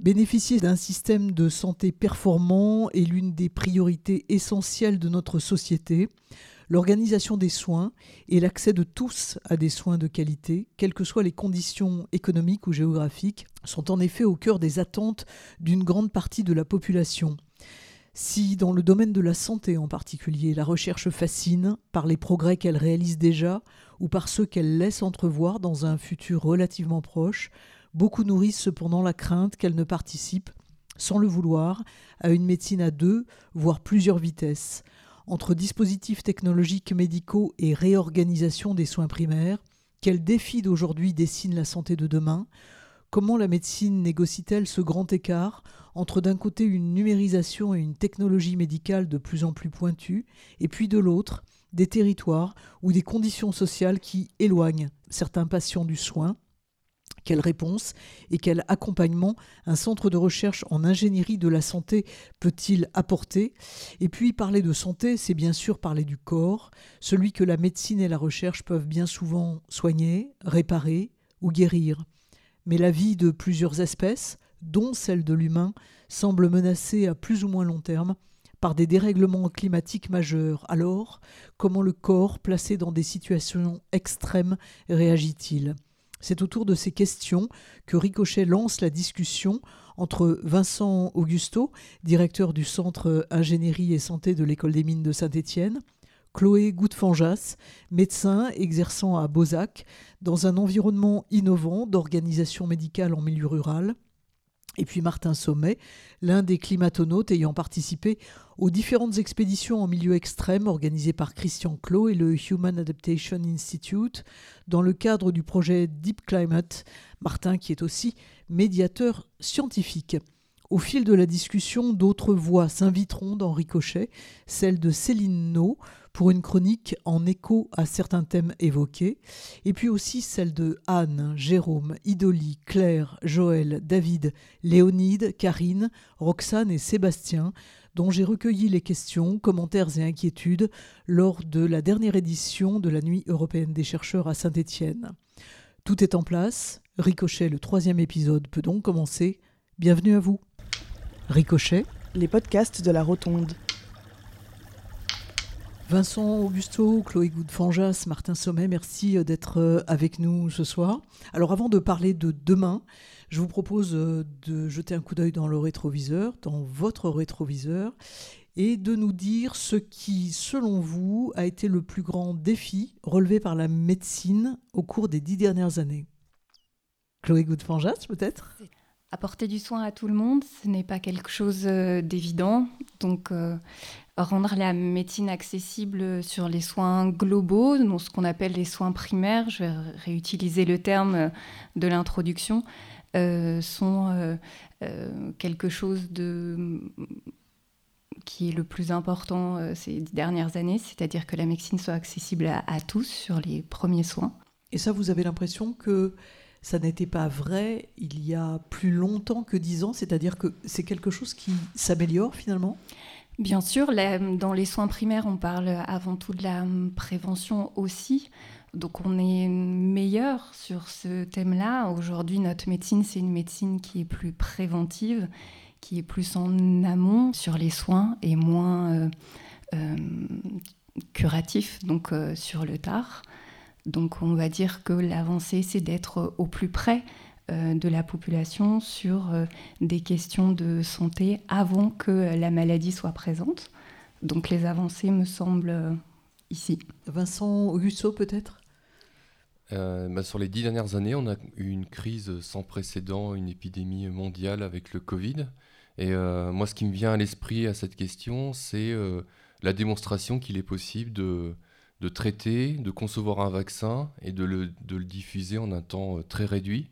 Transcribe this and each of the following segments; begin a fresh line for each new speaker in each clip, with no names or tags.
Bénéficier d'un système de santé performant est l'une des priorités essentielles de notre société. L'organisation des soins et l'accès de tous à des soins de qualité, quelles que soient les conditions économiques ou géographiques, sont en effet au cœur des attentes d'une grande partie de la population. Si dans le domaine de la santé en particulier, la recherche fascine par les progrès qu'elle réalise déjà ou par ceux qu'elle laisse entrevoir dans un futur relativement proche, Beaucoup nourrissent cependant la crainte qu'elle ne participe, sans le vouloir, à une médecine à deux, voire plusieurs vitesses. Entre dispositifs technologiques médicaux et réorganisation des soins primaires, quel défi d'aujourd'hui dessine la santé de demain? Comment la médecine négocie-t-elle ce grand écart entre d'un côté une numérisation et une technologie médicale de plus en plus pointue, et puis de l'autre des territoires ou des conditions sociales qui éloignent certains patients du soin? Quelle réponse et quel accompagnement un centre de recherche en ingénierie de la santé peut-il apporter? Et puis parler de santé, c'est bien sûr parler du corps, celui que la médecine et la recherche peuvent bien souvent soigner, réparer ou guérir. Mais la vie de plusieurs espèces, dont celle de l'humain, semble menacée à plus ou moins long terme par des dérèglements climatiques majeurs. Alors, comment le corps, placé dans des situations extrêmes, réagit-il? C'est autour de ces questions que Ricochet lance la discussion entre Vincent Augusto, directeur du Centre Ingénierie et Santé de l'École des Mines de Saint-Étienne, Chloé Goudfanjas, médecin exerçant à Bozac, dans un environnement innovant d'organisation médicale en milieu rural, et puis Martin Sommet, l'un des climatonautes ayant participé aux différentes expéditions en milieu extrême organisées par Christian Clot et le Human Adaptation Institute dans le cadre du projet Deep Climate, Martin qui est aussi médiateur scientifique. Au fil de la discussion, d'autres voix s'inviteront dans Ricochet, celle de Céline No, pour une chronique en écho à certains thèmes évoqués, et puis aussi celle de Anne, Jérôme, Idoli, Claire, Joël, David, Léonide, Karine, Roxane et Sébastien, dont j'ai recueilli les questions, commentaires et inquiétudes lors de la dernière édition de la Nuit européenne des chercheurs à Saint-Étienne. Tout est en place, Ricochet, le troisième épisode, peut donc commencer. Bienvenue à vous. Ricochet.
Les podcasts de la Rotonde.
Vincent Augusto, Chloé Goudfanjas, Martin Sommet, merci euh, d'être euh, avec nous ce soir. Alors avant de parler de demain, je vous propose euh, de jeter un coup d'œil dans le rétroviseur, dans votre rétroviseur, et de nous dire ce qui, selon vous, a été le plus grand défi relevé par la médecine au cours des dix dernières années. Chloé Goudfanjas, peut-être?
Apporter du soin à tout le monde, ce n'est pas quelque chose d'évident. Donc, rendre la médecine accessible sur les soins globaux, ce qu'on appelle les soins primaires, je vais réutiliser le terme de l'introduction, euh, sont euh, euh, quelque chose de qui est le plus important ces dernières années, c'est-à-dire que la médecine soit accessible à, tous sur les premiers soins.
Et ça, vous avez l'impression que ça n'était pas vrai il y a plus longtemps que dix ans, c'est-à-dire que c'est quelque chose qui s'améliore finalement?
Bien sûr, dans les soins primaires, on parle avant tout de la prévention aussi. Donc on est meilleur sur ce thème-là. Aujourd'hui, notre médecine, c'est une médecine qui est plus préventive, qui est plus en amont sur les soins et moins euh, euh, curatif, donc euh, sur le tard. Donc on va dire que l'avancée, c'est d'être au plus près de la population sur euh, des questions de santé avant que la maladie soit présente. Donc les avancées me semblent euh, ici.
Vincent Augusto peut-être?
Bah, sur les dix dernières années, on a eu une crise sans précédent, une épidémie mondiale avec le Covid. Et moi, ce qui me vient à l'esprit à cette question, c'est la démonstration qu'il est possible de, de, traiter, de concevoir un vaccin et de le, de le diffuser en un temps très réduit.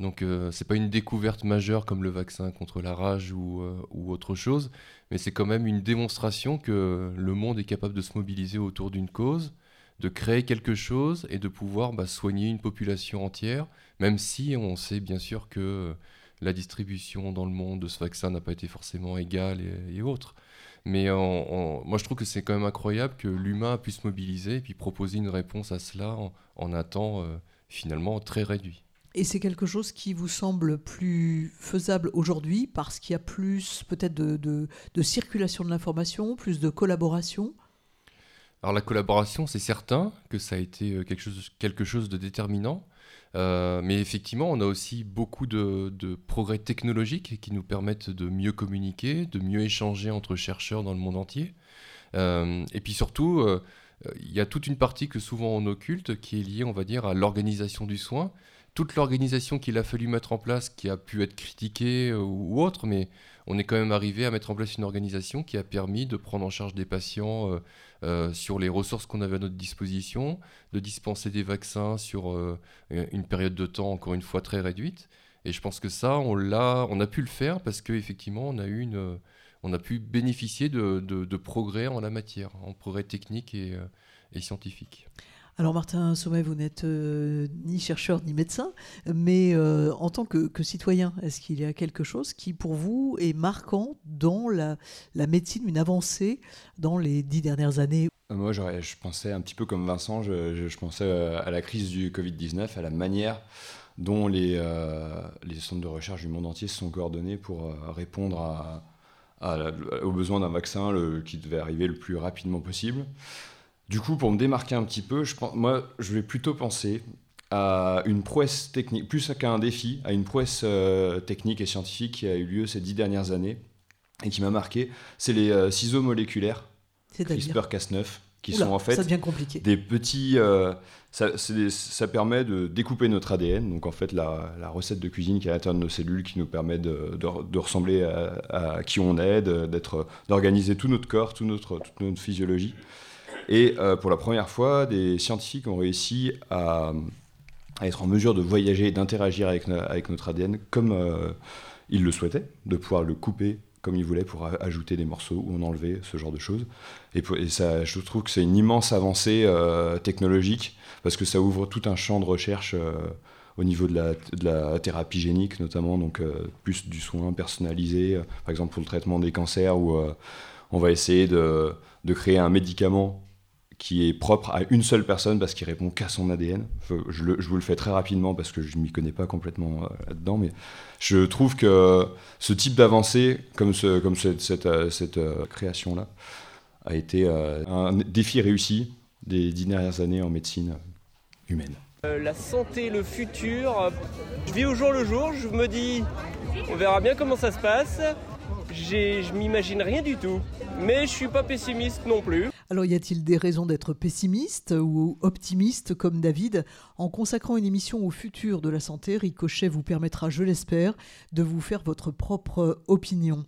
Donc euh, c'est pas une découverte majeure comme le vaccin contre la rage ou, euh, ou autre chose, mais c'est quand même une démonstration que le monde est capable de se mobiliser autour d'une cause, de créer quelque chose et de pouvoir bah, soigner une population entière, même si on sait bien sûr que la distribution dans le monde de ce vaccin n'a pas été forcément égale et, autre. Mais moi je trouve que c'est quand même incroyable que l'humain puisse mobiliser et puis proposer une réponse à cela en, un temps euh, finalement très réduit.
Et c'est quelque chose qui vous semble plus faisable aujourd'hui parce qu'il y a plus peut-être de, circulation de l'information, plus de collaboration?
Alors la collaboration, c'est certain que ça a été euh, quelque chose, de déterminant. Euh, mais effectivement, on a aussi beaucoup de, progrès technologiques qui nous permettent de mieux communiquer, de mieux échanger entre chercheurs dans le monde entier. Euh, et puis surtout, il y a toute une partie que souvent on occulte qui est liée, on va dire, à l'organisation du soin toute l'organisation qu'il a fallu mettre en place, qui a pu être critiquée euh, ou, autre, mais on est quand même arrivé à mettre en place une organisation qui a permis de prendre en charge des patients euh, euh, sur les ressources qu'on avait à notre disposition, de dispenser des vaccins sur une période de temps encore une fois très réduite. Et je pense que ça, on l'a, on a pu le faire parce qu'effectivement, on a eu une, on a pu bénéficier de, progrès en la matière, en progrès technique et scientifique.
Alors Martin Sommet, vous n'êtes euh, ni chercheur ni médecin, mais euh, en tant que, citoyen, est-ce qu'il y a quelque chose qui pour vous est marquant dans la, médecine, une avancée dans les dix dernières années?
Euh, Moi, je pensais un petit peu comme Vincent, je, pensais à la crise du Covid-19, à la manière dont les, les, centres de recherche du monde entier se sont coordonnés pour répondre aux besoins d'un vaccin qui devait arriver le plus rapidement possible. Du coup, pour me démarquer un petit peu, je moi, je vais plutôt penser à une prouesse technique, plus qu'à un défi, à une prouesse euh, technique et scientifique qui a eu lieu ces dix dernières années et qui m'a marqué. C'est les euh, ciseaux moléculaires CRISPR-Cas9 qui sont en fait des petits. Euh, ça, permet de découper notre ADN, donc en fait la, recette de cuisine qui est à l'intérieur de nos cellules qui nous permet de, ressembler à, qui on est, d'organiser tout notre corps, notre, toute notre physiologie. Et euh, pour la première fois, des scientifiques ont réussi à, être en mesure de voyager d'interagir avec, notre ADN comme euh, ils le souhaitaient, de pouvoir le couper comme ils voulaient pour ajouter des morceaux ou en enlever, ce genre de choses. Et, ça, je trouve que c'est une immense avancée euh, technologique parce que ça ouvre tout un champ de recherche au niveau de la, thérapie génique notamment, donc plus du soin personnalisé, par exemple pour le traitement des cancers où on va essayer de créer un médicament qui est propre à une seule personne parce qu'il répond qu'à son ADN. Je, vous le fais très rapidement parce que je ne m'y connais pas complètement euh, là-dedans, mais je trouve que ce type d'avancée, comme, ce, comme cette, cette, euh, euh, création-là, a été un défi réussi des dix dernières années en médecine humaine.
la santé, le futur, je vis au jour le jour, je me dis, on verra bien comment ça se passe. Je m'imagine rien du tout, mais je suis pas pessimiste non plus.
Alors y a-t-il des raisons d'être pessimiste ou optimiste comme David? En consacrant une émission au futur de la santé, Ricochet vous permettra, je l'espère, de vous faire votre propre opinion.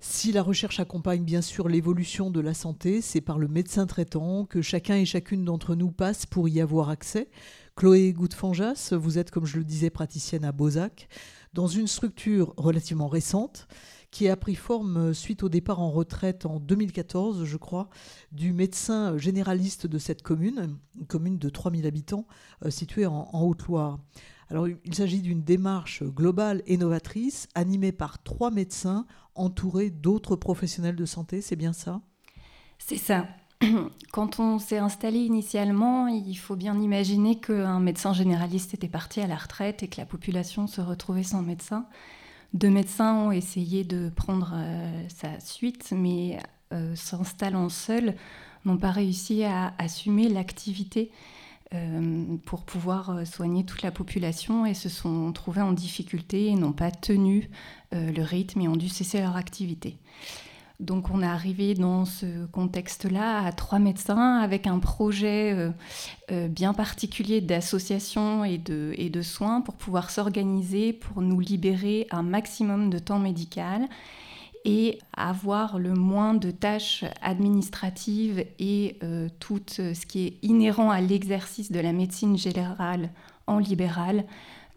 Si la recherche accompagne bien sûr l'évolution de la santé, c'est par le médecin traitant que chacun et chacune d'entre nous passe pour y avoir accès. Chloé Goudfanjas, vous êtes, comme je le disais, praticienne à Bozac, dans une structure relativement récente qui a pris forme euh, suite au départ en retraite en 2014, je crois, du médecin généraliste de cette commune, une commune de 3000 habitants euh, située en, Haute-Loire. Alors, il s'agit d'une démarche globale et novatrice, animée par trois médecins entourés d'autres professionnels de santé, c'est bien ça?
C'est ça. Quand on s'est installé initialement, il faut bien imaginer qu'un médecin généraliste était parti à la retraite et que la population se retrouvait sans médecin. Deux médecins ont essayé de prendre euh, sa suite, mais euh, s'installant seuls, n'ont pas réussi à assumer l'activité euh, pour pouvoir soigner toute la population et se sont trouvés en difficulté et n'ont pas tenu le rythme et ont dû cesser leur activité. Donc on est arrivé dans ce contexte-là à trois médecins avec un projet euh, euh, bien particulier d'association et de, soins pour pouvoir s'organiser, pour nous libérer un maximum de temps médical et avoir le moins de tâches administratives et euh, tout ce qui est inhérent à l'exercice de la médecine générale en libéral,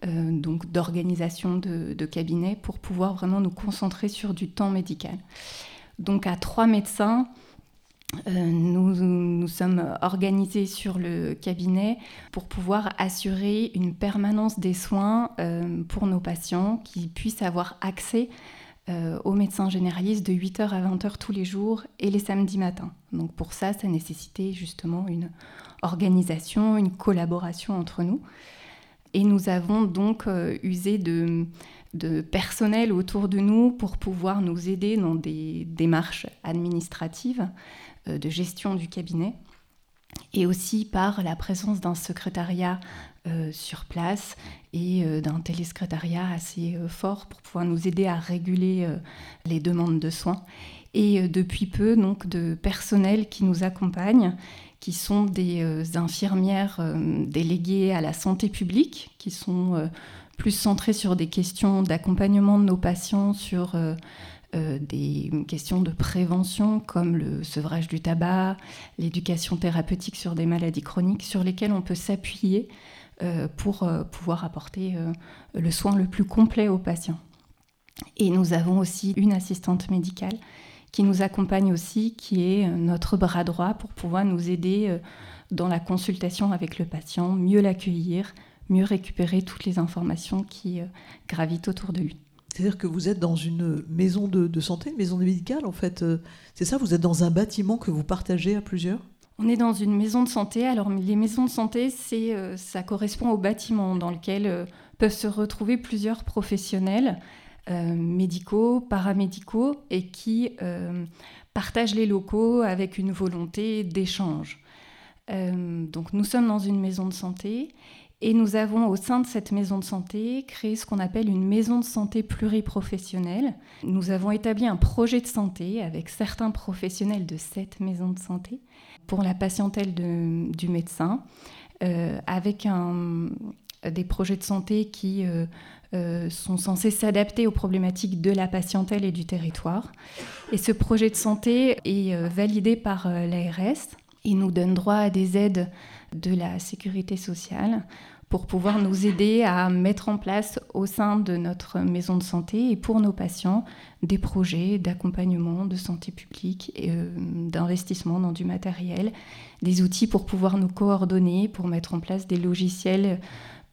donc d'organisation de, de, cabinet, pour pouvoir vraiment nous concentrer sur du temps médical donc à trois médecins. Euh, nous nous sommes organisés sur le cabinet pour pouvoir assurer une permanence des soins euh, pour nos patients qui puissent avoir accès euh, aux médecins généralistes de 8h à 20h tous les jours et les samedis matins. Donc pour ça, ça nécessitait justement une organisation, une collaboration entre nous. Et nous avons donc usé de, personnel autour de nous pour pouvoir nous aider dans des démarches administratives de gestion du cabinet et aussi par la présence d'un secrétariat euh, sur place et euh, d'un télésecrétariat assez euh, fort pour pouvoir nous aider à réguler les demandes de soins. Et depuis peu, donc, de personnel qui nous accompagne, qui sont des infirmières déléguées à la santé publique, qui sont plus centrées sur des questions d'accompagnement de nos patients, sur euh, des questions de prévention comme le sevrage du tabac, l'éducation thérapeutique sur des maladies chroniques sur lesquelles on peut s'appuyer euh, pour euh, pouvoir apporter le soin le plus complet aux patients. Et nous avons aussi une assistante médicale qui nous accompagne aussi, qui est notre bras droit pour pouvoir nous aider dans la consultation avec le patient, mieux l'accueillir, mieux récupérer toutes les informations qui gravitent autour de lui.
C'est-à-dire que vous êtes dans une maison de, santé, une maison médicale en fait. Euh, c'est ça, vous êtes dans un bâtiment que vous partagez à plusieurs?
On est dans une maison de santé. Alors les maisons de santé, c'est, euh, ça correspond au bâtiment dans lequel euh, peuvent se retrouver plusieurs professionnels médicaux, paramédicaux, et qui partagent les locaux avec une volonté d'échange. donc nous sommes dans une maison de santé et nous avons au sein de cette maison de santé créé ce qu'on appelle une maison de santé pluriprofessionnelle. Nous avons établi un projet de santé avec certains professionnels de cette maison de santé pour la patientèle du médecin, euh, avec des projets de santé qui euh, euh, sont censés s'adapter aux problématiques de la patientèle et du territoire. Et ce projet de santé est validé par l'ARS. Il nous donne droit à des aides de la sécurité sociale pour pouvoir nous aider à mettre en place au sein de notre maison de santé et pour nos patients des projets d'accompagnement, de santé publique, et euh, d'investissement dans du matériel, des outils pour pouvoir nous coordonner, pour mettre en place des logiciels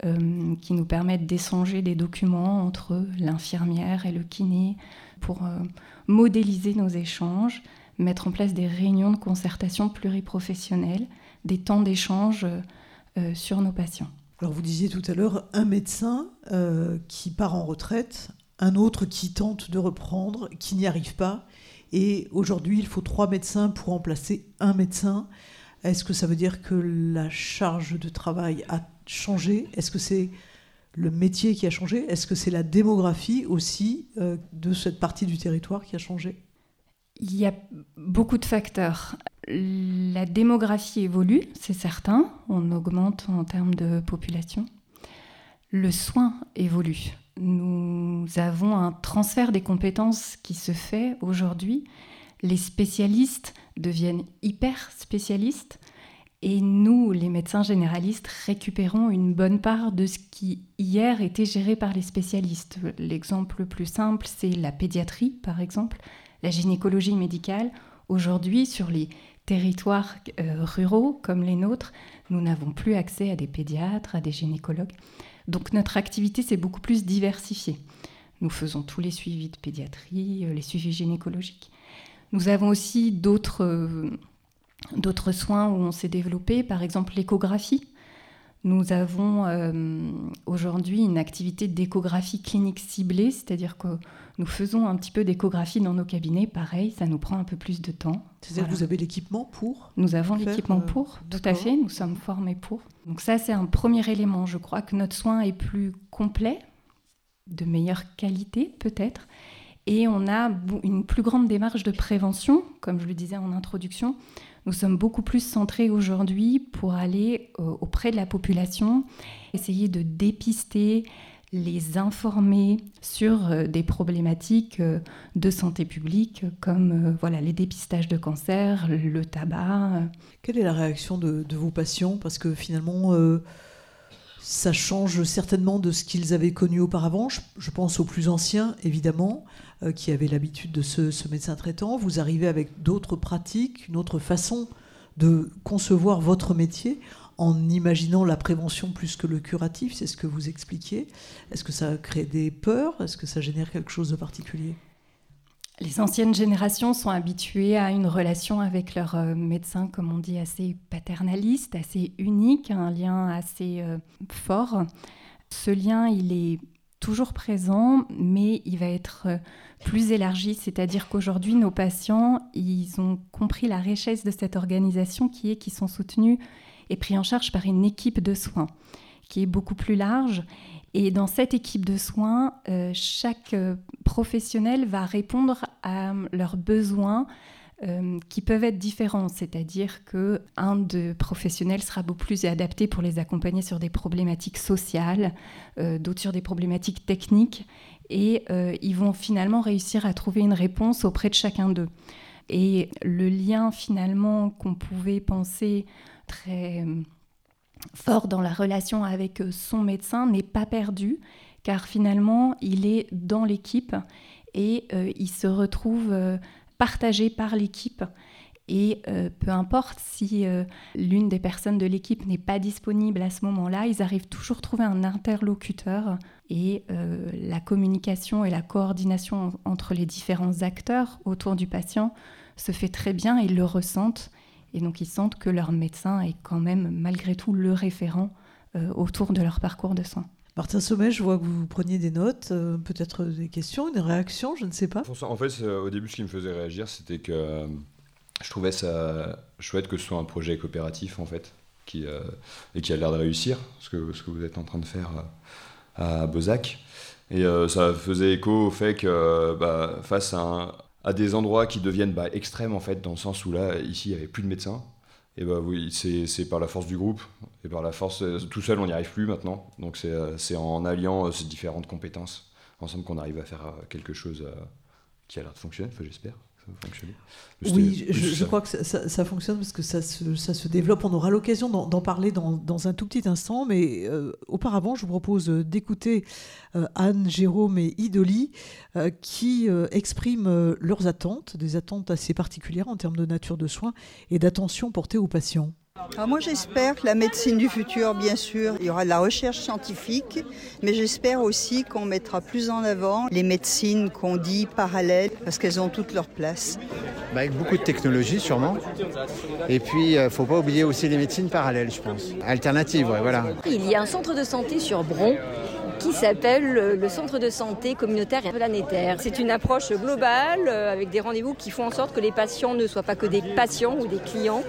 euh, qui nous permettent d'échanger des documents entre l'infirmière et le kiné, pour euh, modéliser nos échanges, mettre en place des réunions de concertation pluriprofessionnelles, des temps d'échange sur nos patients.
Alors vous disiez tout à l'heure un médecin euh, qui part en retraite, un autre qui tente de reprendre, qui n'y arrive pas. Et aujourd'hui, il faut trois médecins pour remplacer un médecin. Est-ce que ça veut dire que la charge de travail a changé? Est-ce que c'est le métier qui a changé? Est-ce que c'est la démographie aussi euh, de cette partie du territoire qui a changé?
Il y a beaucoup de facteurs. La démographie évolue, c'est certain, on augmente en termes de population. Le soin évolue. Nous avons un transfert des compétences qui se fait aujourd'hui. Les spécialistes deviennent hyper spécialistes et nous, les médecins généralistes, récupérons une bonne part de ce qui hier était géré par les spécialistes. L'exemple le plus simple, c'est la pédiatrie, par exemple, la gynécologie médicale. Aujourd'hui, sur les territoires euh, ruraux comme les nôtres, nous n'avons plus accès à des pédiatres, à des gynécologues. Donc notre activité s'est beaucoup plus diversifiée. Nous faisons tous les suivis de pédiatrie, euh, les suivis gynécologiques. Nous avons aussi d'autres euh, d'autres soins où on s'est développé, par exemple l'échographie. Nous avons aujourd'hui une activité d'échographie clinique ciblée, c'est-à-dire que nous faisons un petit peu d'échographie dans nos cabinets. Pareil, ça nous prend un peu plus de temps.
C'est-à-dire que vous avez l'équipement pour
Nous avons l'équipement euh, pour, tout à fait. Nous sommes formés pour. Donc ça, c'est un premier élément. Je crois que notre soin est plus complet, de meilleure qualité peut-être. Et on a une plus grande démarche de prévention, comme je le disais en introduction. Nous sommes beaucoup plus centrés aujourd'hui pour aller euh, auprès de la population, essayer de dépister les informer sur euh, des problématiques euh, de santé publique comme voilà, les dépistages de cancer, le tabac.
Quelle est la réaction de, vos patients? Parce que finalement, ça change certainement de ce qu'ils avaient connu auparavant. Je, pense aux plus anciens, évidemment, qui avaient l'habitude de ce, ce, médecin traitant. Vous arrivez avec d'autres pratiques, une autre façon de concevoir votre métier en imaginant la prévention plus que le curatif, c'est ce que vous expliquiez. Est-ce que ça crée des peurs? Est-ce que ça génère quelque chose de particulier?
Les anciennes générations sont habituées à une relation avec leur euh, médecin, comme on dit, assez paternaliste, assez unique, un lien assez euh, fort. Ce lien, il est toujours présent, mais il va être plus élargi, c'est-à-dire qu'aujourd'hui, nos patients, ils ont compris la richesse de cette organisation qui est qu'ils sont soutenus et pris en charge par une équipe de soins qui est beaucoup plus large. Et dans cette équipe de soins, euh, chaque euh, professionnel va répondre à leurs besoins euh, qui peuvent être différents, c'est-à-dire que un de professionnels sera beaucoup plus adapté pour les accompagner sur des problématiques sociales, d'autres sur des problématiques techniques, et ils vont finalement réussir à trouver une réponse auprès de chacun d'eux. Et le lien finalement qu'on pouvait penser très fort dans la relation avec euh, son médecin n'est pas perdu, car finalement, il est dans l'équipe et euh, il se retrouve euh, partagé par l'équipe. Et peu importe si l'une des personnes de l'équipe n'est pas disponible à ce moment-là, ils arrivent toujours à trouver un interlocuteur et la communication et la coordination entre les différents acteurs autour du patient se fait très bien, ils le ressentent et donc ils sentent que leur médecin est quand même malgré tout le référent euh, autour de leur parcours de soins.
Martin Sommet, je vois que vous preniez des notes, euh, peut-être des questions, une réaction, je ne sais pas.
En fait, au début, ce qui me faisait réagir, c'était que euh, je trouvais ça chouette que ce soit un projet coopératif, en fait, et qui a l'air de réussir, ce que, vous êtes en train de faire à Bezac. Et ça faisait écho au fait que bah, face à des endroits qui deviennent bah, extrêmes en fait, dans le sens où là, ici, il n'y avait plus de médecins. Et bah oui, c'est par la force du groupe et par la force, euh, tout seul, on n'y arrive plus maintenant. Donc c'est euh, en alliant euh, ces différentes compétences ensemble qu'on arrive à faire quelque chose qui a l'air de fonctionner, j'espère
fonctionner. Oui, je, crois que ça, fonctionne parce que ça se, ça se développe. On aura l'occasion d'en parler dans, dans, un tout petit instant, mais euh, auparavant, je vous propose d'écouter euh, Anne, Jérôme et Idoli euh, qui expriment leurs attentes, des attentes assez particulières en termes de nature de soins et d'attention portée aux patients.
Ah, moi j'espère que la médecine du futur, bien sûr, il y aura de la recherche scientifique, mais j'espère aussi qu'on mettra plus en avant les médecines qu'on dit parallèles, parce qu'elles ont toute leur place.
Bah, avec beaucoup de technologie sûrement. Et puis il euh, ne faut pas oublier aussi les médecines parallèles, je pense. Alternatives, voilà.
Il y a un centre de santé sur Bron qui s'appelle le Centre de santé communautaire et planétaire. C'est une approche globale euh, avec des rendez-vous qui font en sorte que les patients ne soient pas que des patients ou des clients,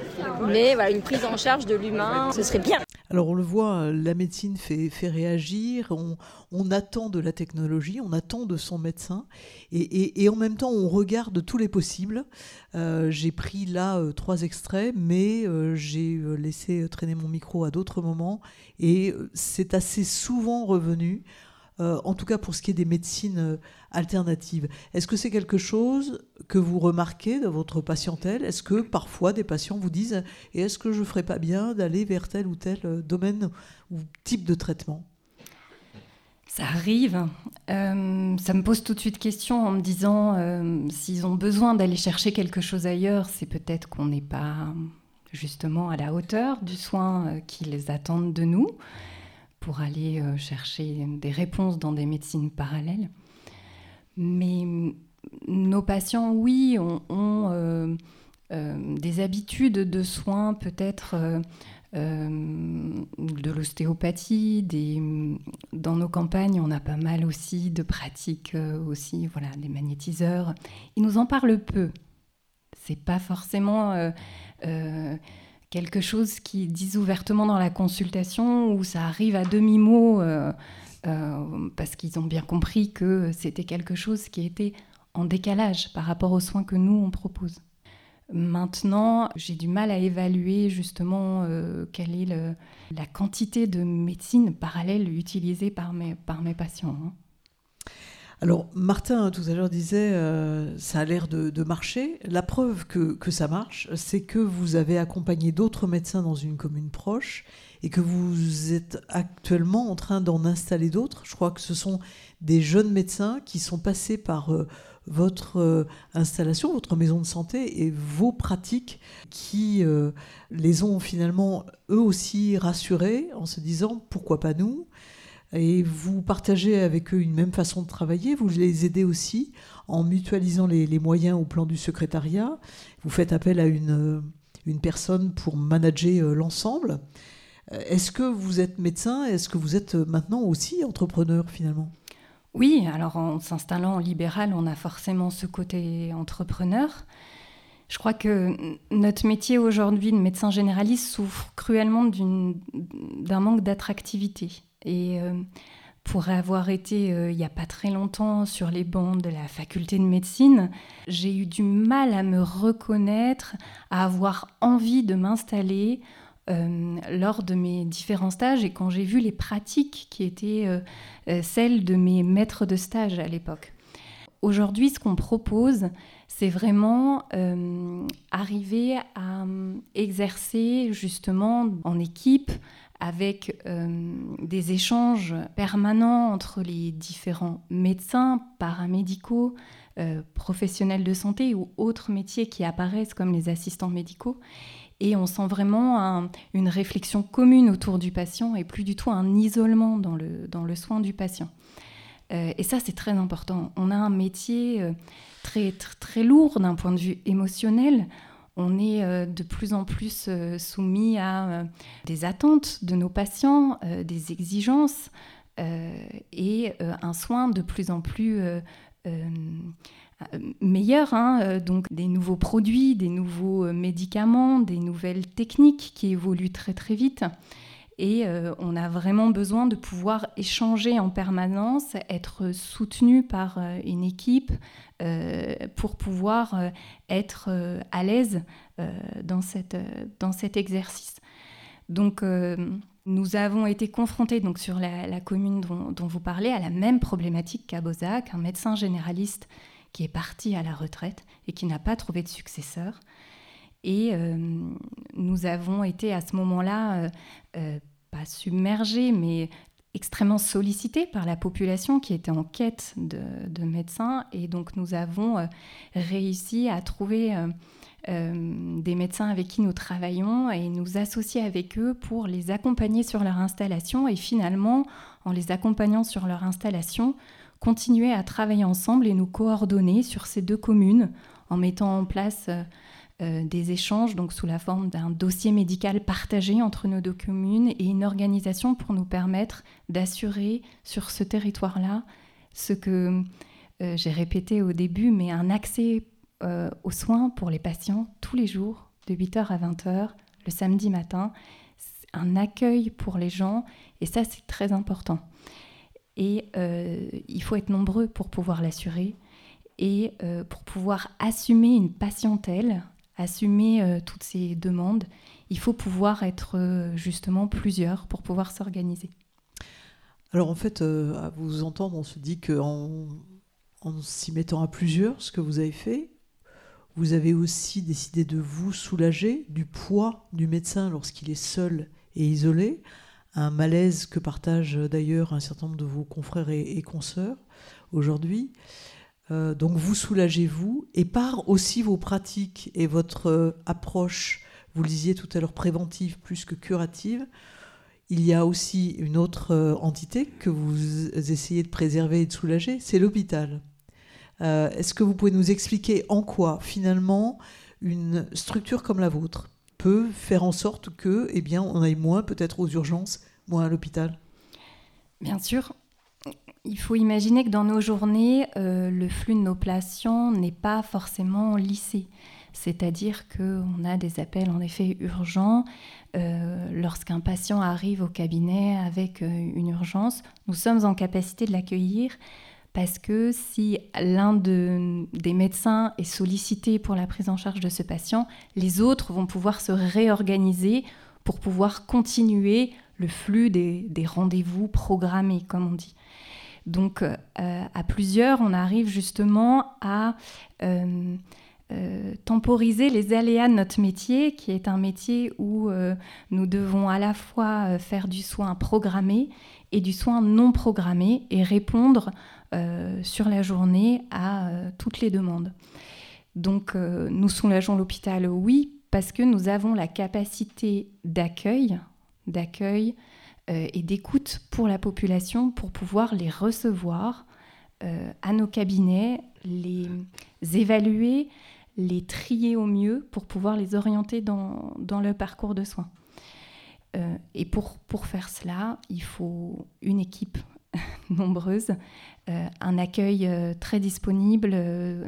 mais voilà, une prise en charge de l'humain, ce serait bien.
Alors on le voit, la médecine fait, réagir, on, attend de la technologie, on attend de son médecin, et, en même temps on regarde tous les possibles. Euh, j'ai pris là euh, trois extraits, mais euh, j'ai laissé traîner mon micro à d'autres moments, et c'est assez souvent revenu. En tout cas pour ce qui est des médecines alternatives. Est-ce que c'est quelque chose que vous remarquez dans votre patientèle? Est-ce que parfois des patients vous disent et est-ce que je ne ferais pas bien d'aller vers tel ou tel euh, domaine ou type de traitement?
Ça arrive. Euh, ça me pose tout de suite question en me disant euh, s'ils ont besoin d'aller chercher quelque chose ailleurs, c'est peut-être qu'on n'est pas justement à la hauteur du soin qu'ils attendent de nous pour aller chercher des réponses dans des médecines parallèles. Mais nos patients, oui, ont, euh, euh, des habitudes de soins, peut-être euh, de l'ostéopathie. Dans nos campagnes, on a pas mal aussi de pratiques, aussi, voilà, des magnétiseurs. Ils nous en parlent peu. C'est pas forcément quelque chose qu'ils disent ouvertement dans la consultation où ça arrive à demi-mot. Euh, parce qu'ils ont bien compris que c'était quelque chose qui était en décalage par rapport aux soins que nous, on propose. Maintenant, j'ai du mal à évaluer justement euh, quelle est la quantité de médecine parallèle utilisée par mes, par mes patients. Hein.
Alors, Martin, tout à l'heure, disait euh, ça a l'air de, marcher. La preuve que, ça marche, c'est que vous avez accompagné d'autres médecins dans une commune proche et que vous êtes actuellement en train d'en installer d'autres. Je crois que ce sont des jeunes médecins qui sont passés par euh, votre euh, installation, votre maison de santé et vos pratiques qui les ont finalement eux aussi rassurés en se disant pourquoi pas nous? Et vous partagez avec eux une même façon de travailler, vous les aidez aussi en mutualisant les, moyens au plan du secrétariat, vous faites appel à une, une personne pour manager l'ensemble. Est-ce que vous êtes médecin? Est-ce que vous êtes maintenant aussi entrepreneur finalement?
Oui, alors en s'installant en libéral, on a forcément ce côté entrepreneur. Je crois que notre métier aujourd'hui de médecin généraliste souffre cruellement d'un manque d'attractivité. Et euh, pour avoir été euh, il n'y a pas très longtemps sur les bancs de la faculté de médecine, j'ai eu du mal à me reconnaître, à avoir envie de m'installer euh, lors de mes différents stages et quand j'ai vu les pratiques qui étaient celles de mes maîtres de stage à l'époque. Aujourd'hui, ce qu'on propose, c'est vraiment arriver à exercer justement en équipe avec euh, des échanges permanents entre les différents médecins, paramédicaux, professionnels de santé ou autres métiers qui apparaissent comme les assistants médicaux. Et on sent vraiment une réflexion commune autour du patient et plus du tout un isolement dans le, dans le soin du patient. et ça, c'est très important. On a un métier très, très, lourd d'un point de vue émotionnel. On est euh, de plus en plus euh, soumis à euh, des attentes de nos patients, des exigences et un soin de plus en plus meilleur. Hein, donc des nouveaux produits, des nouveaux médicaments, des nouvelles techniques qui évoluent très très vite. Et euh, on a vraiment besoin de pouvoir échanger en permanence, être soutenu par euh, une équipe euh, pour pouvoir être à l'aise dans, cette, dans cet exercice. Donc, nous avons été confrontés donc, sur la, commune dont, vous parlez à la même problématique qu'à Bozac, un médecin généraliste qui est parti à la retraite et qui n'a pas trouvé de successeur. Et euh, nous avons été à ce moment-là, euh, euh, pas submergés, mais extrêmement sollicités par la population qui était en quête de, médecins. Et donc nous avons réussi à trouver des médecins avec qui nous travaillons et nous associer avec eux pour les accompagner sur leur installation. Et finalement, en les accompagnant sur leur installation, continuer à travailler ensemble et nous coordonner sur ces deux communes en mettant en place euh, des échanges, donc sous la forme d'un dossier médical partagé entre nos deux communes et une organisation pour nous permettre d'assurer sur ce territoire-là ce que euh, j'ai répété au début, mais un accès euh, aux soins pour les patients tous les jours, de 8h à 20h, le samedi matin, un accueil pour les gens, et ça c'est très important. Et il faut être nombreux pour pouvoir l'assurer et pour pouvoir assumer une patientèle assumer euh, toutes ces demandes, il faut pouvoir être euh, justement plusieurs pour pouvoir s'organiser.
Alors en fait, euh, à vous entendre, on se dit qu'en en, s'y mettant à plusieurs, ce que vous avez fait, vous avez aussi décidé de vous soulager du poids du médecin lorsqu'il est seul et isolé, un malaise que partagent d'ailleurs un certain nombre de vos confrères et, et consoeurs aujourd'hui. Euh, donc vous soulagez-vous et par aussi vos pratiques et votre euh, approche, vous le disiez tout à l'heure, préventive plus que curative, il y a aussi une autre euh, entité que vous essayez de préserver et de soulager, c'est l'hôpital. Est-ce que vous pouvez nous expliquer en quoi finalement une structure comme la vôtre peut faire en sorte que, eh bien, on aille moins peut-être aux urgences, moins à l'hôpital?
Bien sûr, il faut imaginer que dans nos journées, euh, le flux de nos patients n'est pas forcément lissé. C'est-à-dire qu'on a des appels en effet urgents. Euh, lorsqu'un patient arrive au cabinet avec euh, une urgence, nous sommes en capacité de l'accueillir parce que si l'un des médecins est sollicité pour la prise en charge de ce patient, les autres vont pouvoir se réorganiser pour pouvoir continuer le flux des rendez-vous programmés, comme on dit. Donc euh, à plusieurs, on arrive justement à euh, euh, temporiser les aléas de notre métier, qui est un métier où nous devons à la fois faire du soin programmé et du soin non programmé et répondre sur la journée à toutes les demandes. Donc nous soulageons l'hôpital, oui, parce que nous avons la capacité d'accueil, d'accueil et d'écoute pour la population pour pouvoir les recevoir euh, à nos cabinets, les évaluer, les trier au mieux pour pouvoir les orienter dans, dans le parcours de soins. et pour, pour faire cela, il faut une équipe nombreuse, un accueil très disponible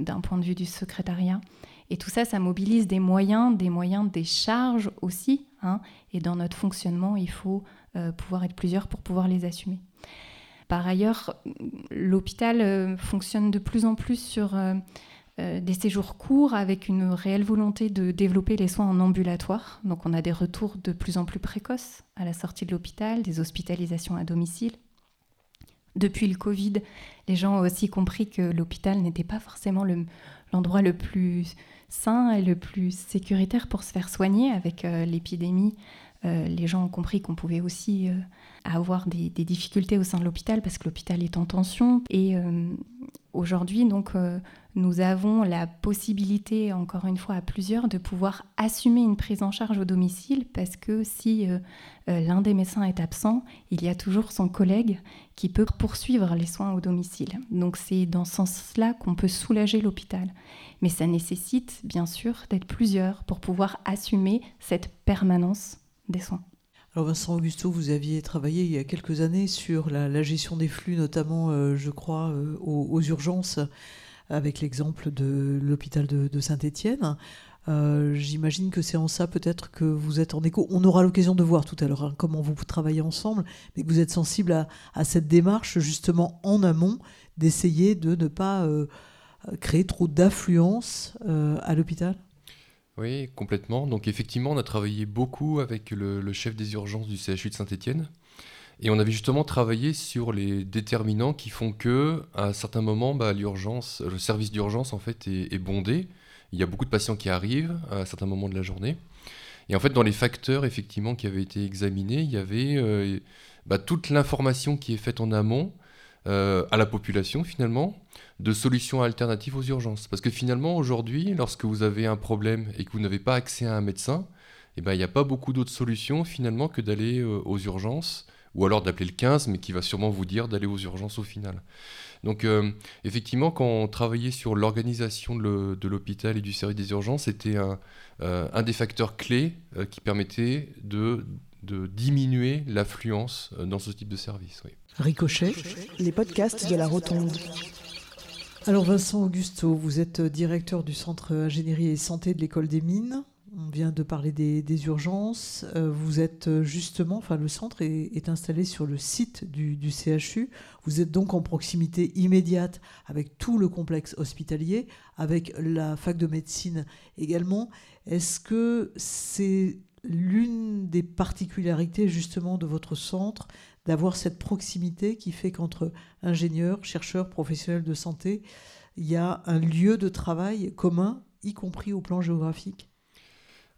d'un point de vue du secrétariat. Et tout ça, ça mobilise des moyens, des moyens, des charges aussi. Hein. et dans notre fonctionnement, il faut pouvoir être plusieurs pour pouvoir les assumer. Par ailleurs, l'hôpital euh, fonctionne de plus en plus sur euh, euh, des séjours courts avec une réelle volonté de développer les soins en ambulatoire. Donc on a des retours de plus en plus précoces à la sortie de l'hôpital, des hospitalisations à domicile. Depuis le Covid, les gens ont aussi compris que l'hôpital n'était pas forcément l'endroit le, plus sain et le plus sécuritaire pour se faire soigner avec l'épidémie. Les gens ont compris qu'on pouvait aussi à avoir des, difficultés au sein de l'hôpital parce que l'hôpital est en tension. Et euh, aujourd'hui, donc, euh, nous avons la possibilité, encore une fois à plusieurs, de pouvoir assumer une prise en charge au domicile parce que si euh, l'un des médecins est absent, il y a toujours son collègue qui peut poursuivre les soins au domicile. Donc c'est dans ce sens-là qu'on peut soulager l'hôpital. Mais ça nécessite bien sûr d'être plusieurs pour pouvoir assumer cette permanence des soins.
Alors Vincent Augusto, vous aviez travaillé il y a quelques années sur la, gestion des flux, notamment, euh, je crois, euh, aux, urgences, avec l'exemple de l'hôpital de, Saint-Étienne. Euh, j'imagine que c'est en ça peut-être que vous êtes en écho. On aura l'occasion de voir tout à l'heure hein, comment vous travaillez ensemble, mais que vous êtes sensible à cette démarche justement en amont d'essayer de ne pas créer trop d'affluence à l'hôpital?
Oui, complètement. Donc effectivement, on a travaillé beaucoup avec le, chef des urgences du CHU de Saint-Étienne. Et on avait justement travaillé sur les déterminants qui font que, à un certain bah, l'urgence, le service d'urgence en fait est, bondé. Il y a beaucoup de patients qui arrivent à un certain moment de la journée. Et en fait, dans les facteurs effectivement qui avaient été examinés, il y avait euh, bah, toute l'information qui est faite en amont euh, à la population finalement de solutions alternatives aux urgences. Parce que finalement, aujourd'hui, lorsque vous avez un problème et que vous n'avez pas accès à un médecin, eh ben, il n'y a pas beaucoup d'autres solutions finalement que d'aller euh, aux urgences ou alors d'appeler le 15, mais qui va sûrement vous dire d'aller aux urgences au final. Donc euh, effectivement, quand on travaillait sur l'organisation de l'hôpital et du service des urgences, c'était un, des facteurs clés qui permettait de diminuer l'affluence dans ce type de service.
Ricochet,
les podcasts de la Rotonde.
Alors Vincent Augusto, vous êtes directeur du Centre Ingénierie et Santé de l'École des Mines. On vient de parler des, urgences. Euh, vous êtes justement, enfin le centre est, installé sur le site du, CHU. Vous êtes donc en proximité immédiate avec tout le complexe hospitalier, avec la fac de médecine également. Est-ce que c'est l'une des particularités justement de votre centre d'avoir cette proximité qui fait qu'entre ingénieurs, chercheurs, professionnels de santé, il y a un lieu de travail commun, y compris au plan géographique?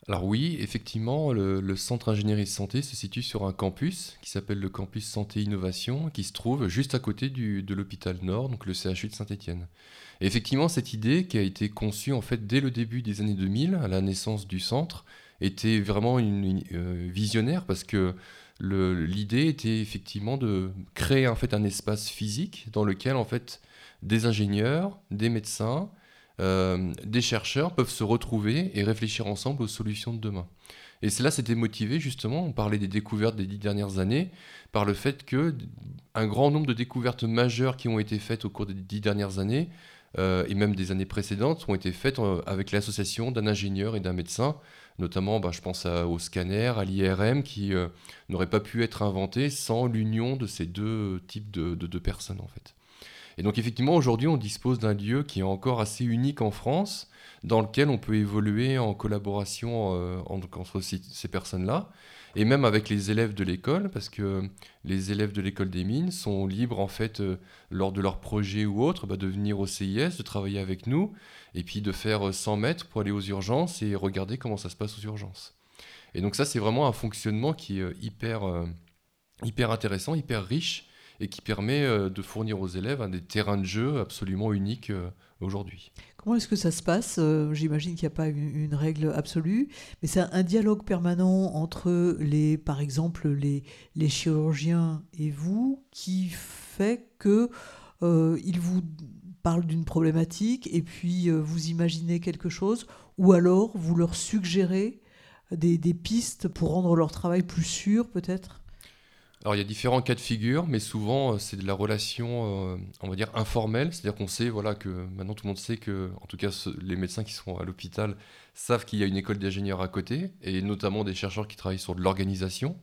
Alors oui, effectivement, le, centre ingénierie de santé se situe sur un campus qui s'appelle le campus santé innovation, qui se trouve juste à côté de l'hôpital Nord, donc le CHU de Saint-Étienne. Effectivement, cette idée qui a été conçue en fait dès le début des années 2000, à la naissance du centre, était vraiment une, euh, visionnaire parce que l'idée était effectivement de créer en fait un espace physique dans lequel en fait des ingénieurs, des médecins, euh, des chercheurs peuvent se retrouver et réfléchir ensemble aux solutions de demain. Et cela s'était motivé justement, on parlait des découvertes des dix dernières années, par le fait que un grand nombre de découvertes majeures qui ont été faites au cours des dix dernières années, euh, et même des années précédentes, ont été faites avec l'association d'un ingénieur et d'un médecin Notamment, bah, je pense au scanner, à l'IRM, qui euh, n'aurait pas pu être inventé sans l'union de ces deux types de, personnes, en fait. Et donc, effectivement, aujourd'hui, on dispose d'un lieu qui est encore assez unique en France, dans lequel on peut évoluer en collaboration euh, entre ces personnes-là et même avec les élèves de l'école, parce que les élèves de l'école des mines sont libres, en fait, euh, lors de leur projet ou autre, bah, de venir au CIS, de travailler avec nous, et puis de faire 100 mètres pour aller aux urgences et regarder comment ça se passe aux urgences. Et donc ça, c'est vraiment un fonctionnement qui est euh, hyper, euh, hyper intéressant, hyper riche, et qui permet de fournir aux élèves des terrains de jeu absolument uniques aujourd'hui.
Comment est-ce que ça se passe? Euh, J'imagine qu'il n'y a pas une, règle absolue, mais c'est un, dialogue permanent entre, les, par exemple, les, les chirurgiens et vous qui fait que euh, ils vous parlent d'une problématique et puis euh, vous imaginez quelque chose, ou alors vous leur suggérez des, des pistes pour rendre leur travail plus sûr peut-être?
Alors il y a différents cas de figure, mais souvent c'est de la relation, on va dire informelle, c'est-à-dire qu'on sait, voilà, que maintenant tout le monde sait que, en tout cas les médecins qui sont à l'hôpital savent qu'il y a une école d'ingénieurs à côté, et notamment des chercheurs qui travaillent sur de l'organisation.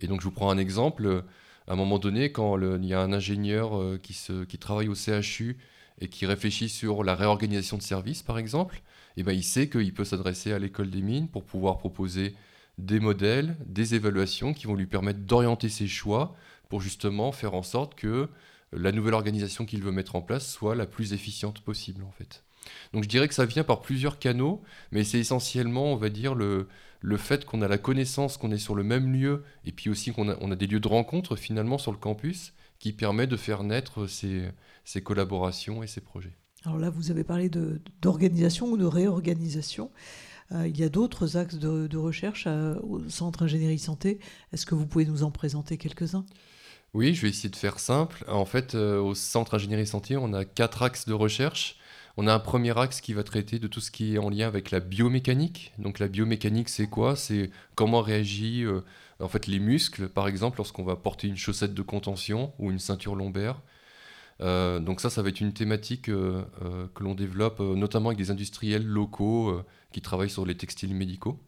Et donc je vous prends un exemple. À un moment donné, quand il y a un ingénieur euh, qui travaille au CHU et qui réfléchit sur la réorganisation de services, par exemple, eh ben, il sait qu'il peut s'adresser à l'école des mines pour pouvoir proposer des modèles, des évaluations qui vont lui permettre d'orienter ses choix pour justement faire en sorte que la nouvelle organisation qu'il veut mettre en place soit la plus efficiente possible en fait. Donc je dirais que ça vient par plusieurs canaux, mais c'est essentiellement, on va dire, le, le fait qu'on a la connaissance qu'on est sur le même lieu, et puis aussi qu'on a, on a des lieux de rencontre finalement sur le campus, qui permet de faire naître ces, ces collaborations et ces projets.
Alors là, vous avez parlé d'organisation ou de réorganisation. Euh, il y a d'autres axes de, recherche euh, au Centre Ingénierie Santé. Est-ce que vous pouvez nous en présenter quelques-uns?
Oui, je vais essayer de faire simple. En fait, euh, au Centre Ingénierie Santé, on a quatre axes de recherche. On a un premier axe qui va traiter de tout ce qui est en lien avec la biomécanique. Donc la biomécanique, c'est quoi? C'est comment euh, en fait les muscles, par exemple, lorsqu'on va porter une chaussette de contention ou une ceinture lombaire. Euh, donc ça, ça va être une thématique euh, que l'on développe notamment avec des industriels locaux qui travaillent sur les textiles médicaux.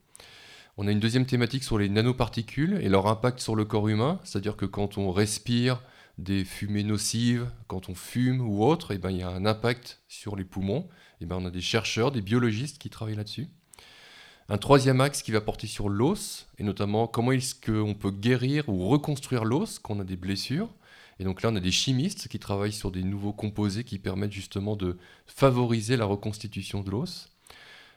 On a une deuxième thématique sur les nanoparticules et leur impact sur le corps humain, c'est-à-dire que quand on respire des fumées nocives, quand on fume ou autre, et eh ben, il y a un impact sur les poumons. Et eh ben, on a des chercheurs, des biologistes qui travaillent là-dessus. Un troisième axe qui va porter sur l'os, et notamment comment est-ce qu'on peut guérir ou reconstruire l'os quand on a des blessures. Et donc là, on a des chimistes qui travaillent sur des nouveaux composés qui permettent justement de favoriser la reconstitution de l'os.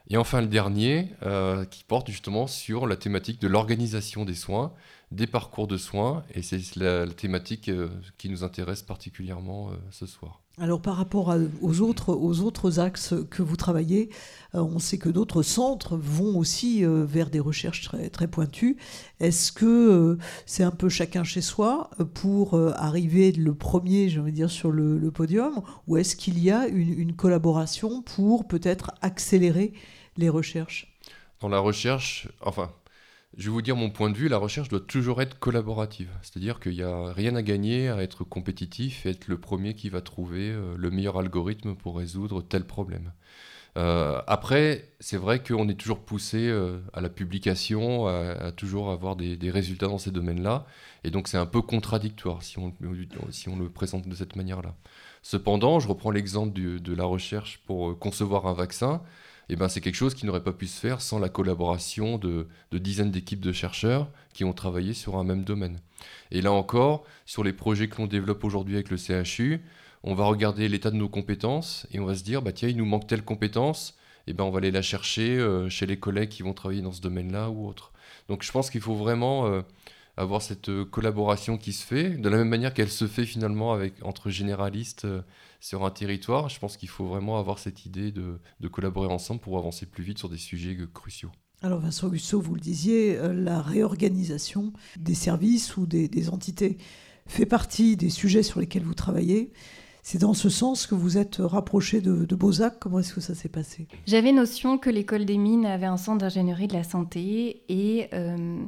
Et enfin le dernier, euh, qui porte justement sur la thématique de l'organisation des soins, des parcours de soins, et c'est la, thématique euh, qui nous intéresse particulièrement euh, ce soir.
Alors par rapport aux, autres, aux autres axes que vous travaillez, on sait que d'autres centres vont aussi vers des recherches très, très pointues. Est-ce que c'est un peu chacun chez soi pour arriver le premier, je veux dire, sur le, podium, ou est-ce qu'il y a une collaboration pour peut-être accélérer les recherches?
Dans la recherche, enfin, je vais vous dire mon point de vue, la recherche doit toujours être collaborative. C'est-à-dire qu'il n'y a rien à gagner à être compétitif et être le premier qui va trouver euh, le meilleur algorithme pour résoudre tel problème. Euh, après, c'est vrai qu'on est toujours poussé euh, à la publication, à, toujours avoir des, résultats dans ces domaines-là. Et donc c'est un peu contradictoire si on, si on le présente de cette manière-là. Cependant, je reprends l'exemple de la recherche pour concevoir un vaccin. Eh ben, c'est quelque chose qui n'aurait pas pu se faire sans la collaboration de, dizaines d'équipes de chercheurs qui ont travaillé sur un même domaine. Et là encore, sur les projets que l'on développe aujourd'hui avec le CHU, on va regarder l'état de nos compétences et on va se dire, bah, tiens, il nous manque telle compétence, eh ben, on va aller la chercher euh, chez les collègues qui vont travailler dans ce domaine-là ou autre. Donc je pense qu'il faut vraiment euh, avoir cette euh, collaboration qui se fait, de la même manière qu'elle se fait finalement avec, entre généralistes sur un territoire, je pense qu'il faut vraiment avoir cette idée de, collaborer ensemble pour avancer plus vite sur des sujets cruciaux.
Alors Vincent Gusso, vous le disiez, euh, la réorganisation des services ou des, entités fait partie des sujets sur lesquels vous travaillez. C'est dans ce sens que vous êtes rapproché de, de Beauzac. Comment est-ce que ça s'est passé?
J'avais notion que l'école des mines avait un centre d'ingénierie de la santé et euh,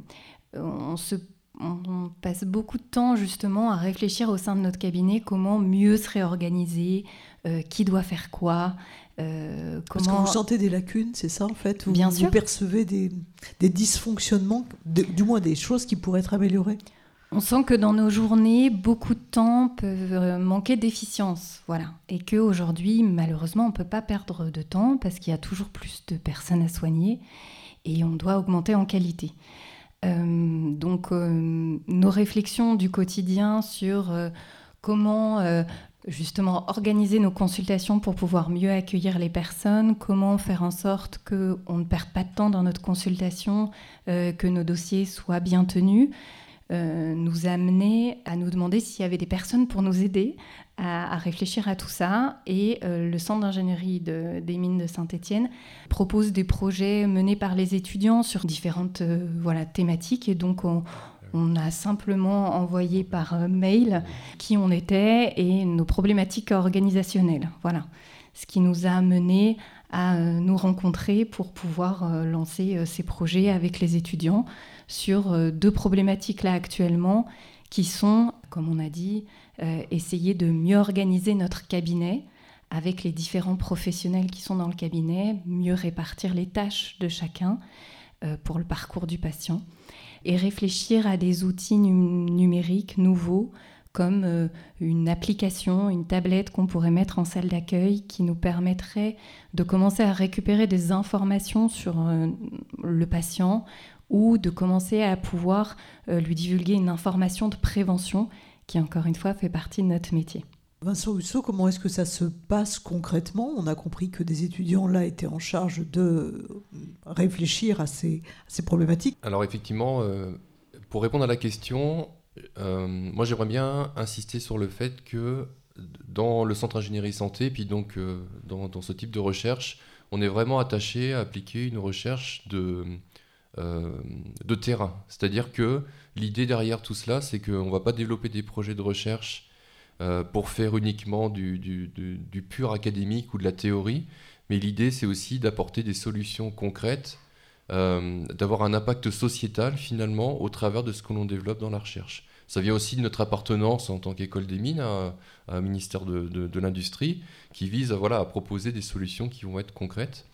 on se on passe beaucoup de temps justement à réfléchir au sein de notre cabinet comment mieux se réorganiser, euh, qui doit faire quoi.
Euh, comment... Parce que vous sentez des lacunes, c'est ça en fait?
Bien
vous,
sûr.
Vous percevez des, dysfonctionnements, du moins des choses qui pourraient être améliorées?
On sent que dans nos journées, beaucoup de temps peut euh, manquer d'efficience, voilà, et que aujourd'hui, malheureusement, on ne peut pas perdre de temps parce qu'il y a toujours plus de personnes à soigner et on doit augmenter en qualité. Euh, donc euh, nos réflexions du quotidien sur euh, comment justement organiser nos consultations pour pouvoir mieux accueillir les personnes, comment faire en sorte qu'on ne perde pas de temps dans notre consultation, que nos dossiers soient bien tenus. Nous a à nous demander s'il y avait des personnes pour nous aider à, réfléchir à tout ça. Et euh, le Centre d'ingénierie des mines de Saint-Étienne propose des projets menés par les étudiants sur différentes euh, voilà, thématiques. Et donc, on, a simplement envoyé par euh, mail qui on était et nos problématiques organisationnelles. Voilà. Ce qui nous a amené à nous rencontrer pour pouvoir lancer ces projets avec les étudiants sur deux problématiques là actuellement qui sont, comme on a dit, essayer de mieux organiser notre cabinet avec les différents professionnels qui sont dans le cabinet, mieux répartir les tâches de chacun pour le parcours du patient et réfléchir à des outils numériques nouveaux comme euh, une application, une tablette qu'on pourrait mettre en salle d'accueil qui nous permettrait de commencer à récupérer des informations sur euh, le patient ou de commencer à pouvoir euh, lui divulguer une information de prévention qui, encore une fois, fait partie de notre métier.
Vincent Rousseau, comment est-ce que ça se passe concrètement? On a compris que des étudiants là étaient en charge de réfléchir à ces, ces problématiques.
Alors effectivement, pour répondre à la question, euh, moi, j'aimerais bien insister sur le fait que dans le centre ingénierie santé, puis donc euh, dans, ce type de recherche, on est vraiment attaché à appliquer une recherche de, euh, terrain. C'est-à-dire que l'idée derrière tout cela, c'est qu'on ne va pas développer des projets de recherche pour faire uniquement du, pur académique ou de la théorie, mais l'idée, c'est aussi d'apporter des solutions concrètes d'avoir un impact sociétal finalement au travers de ce que l'on développe dans la recherche. Ça vient aussi de notre appartenance en tant qu'école des mines à, un ministère de, l'industrie qui vise à, voilà, à proposer des solutions qui vont être concrètes.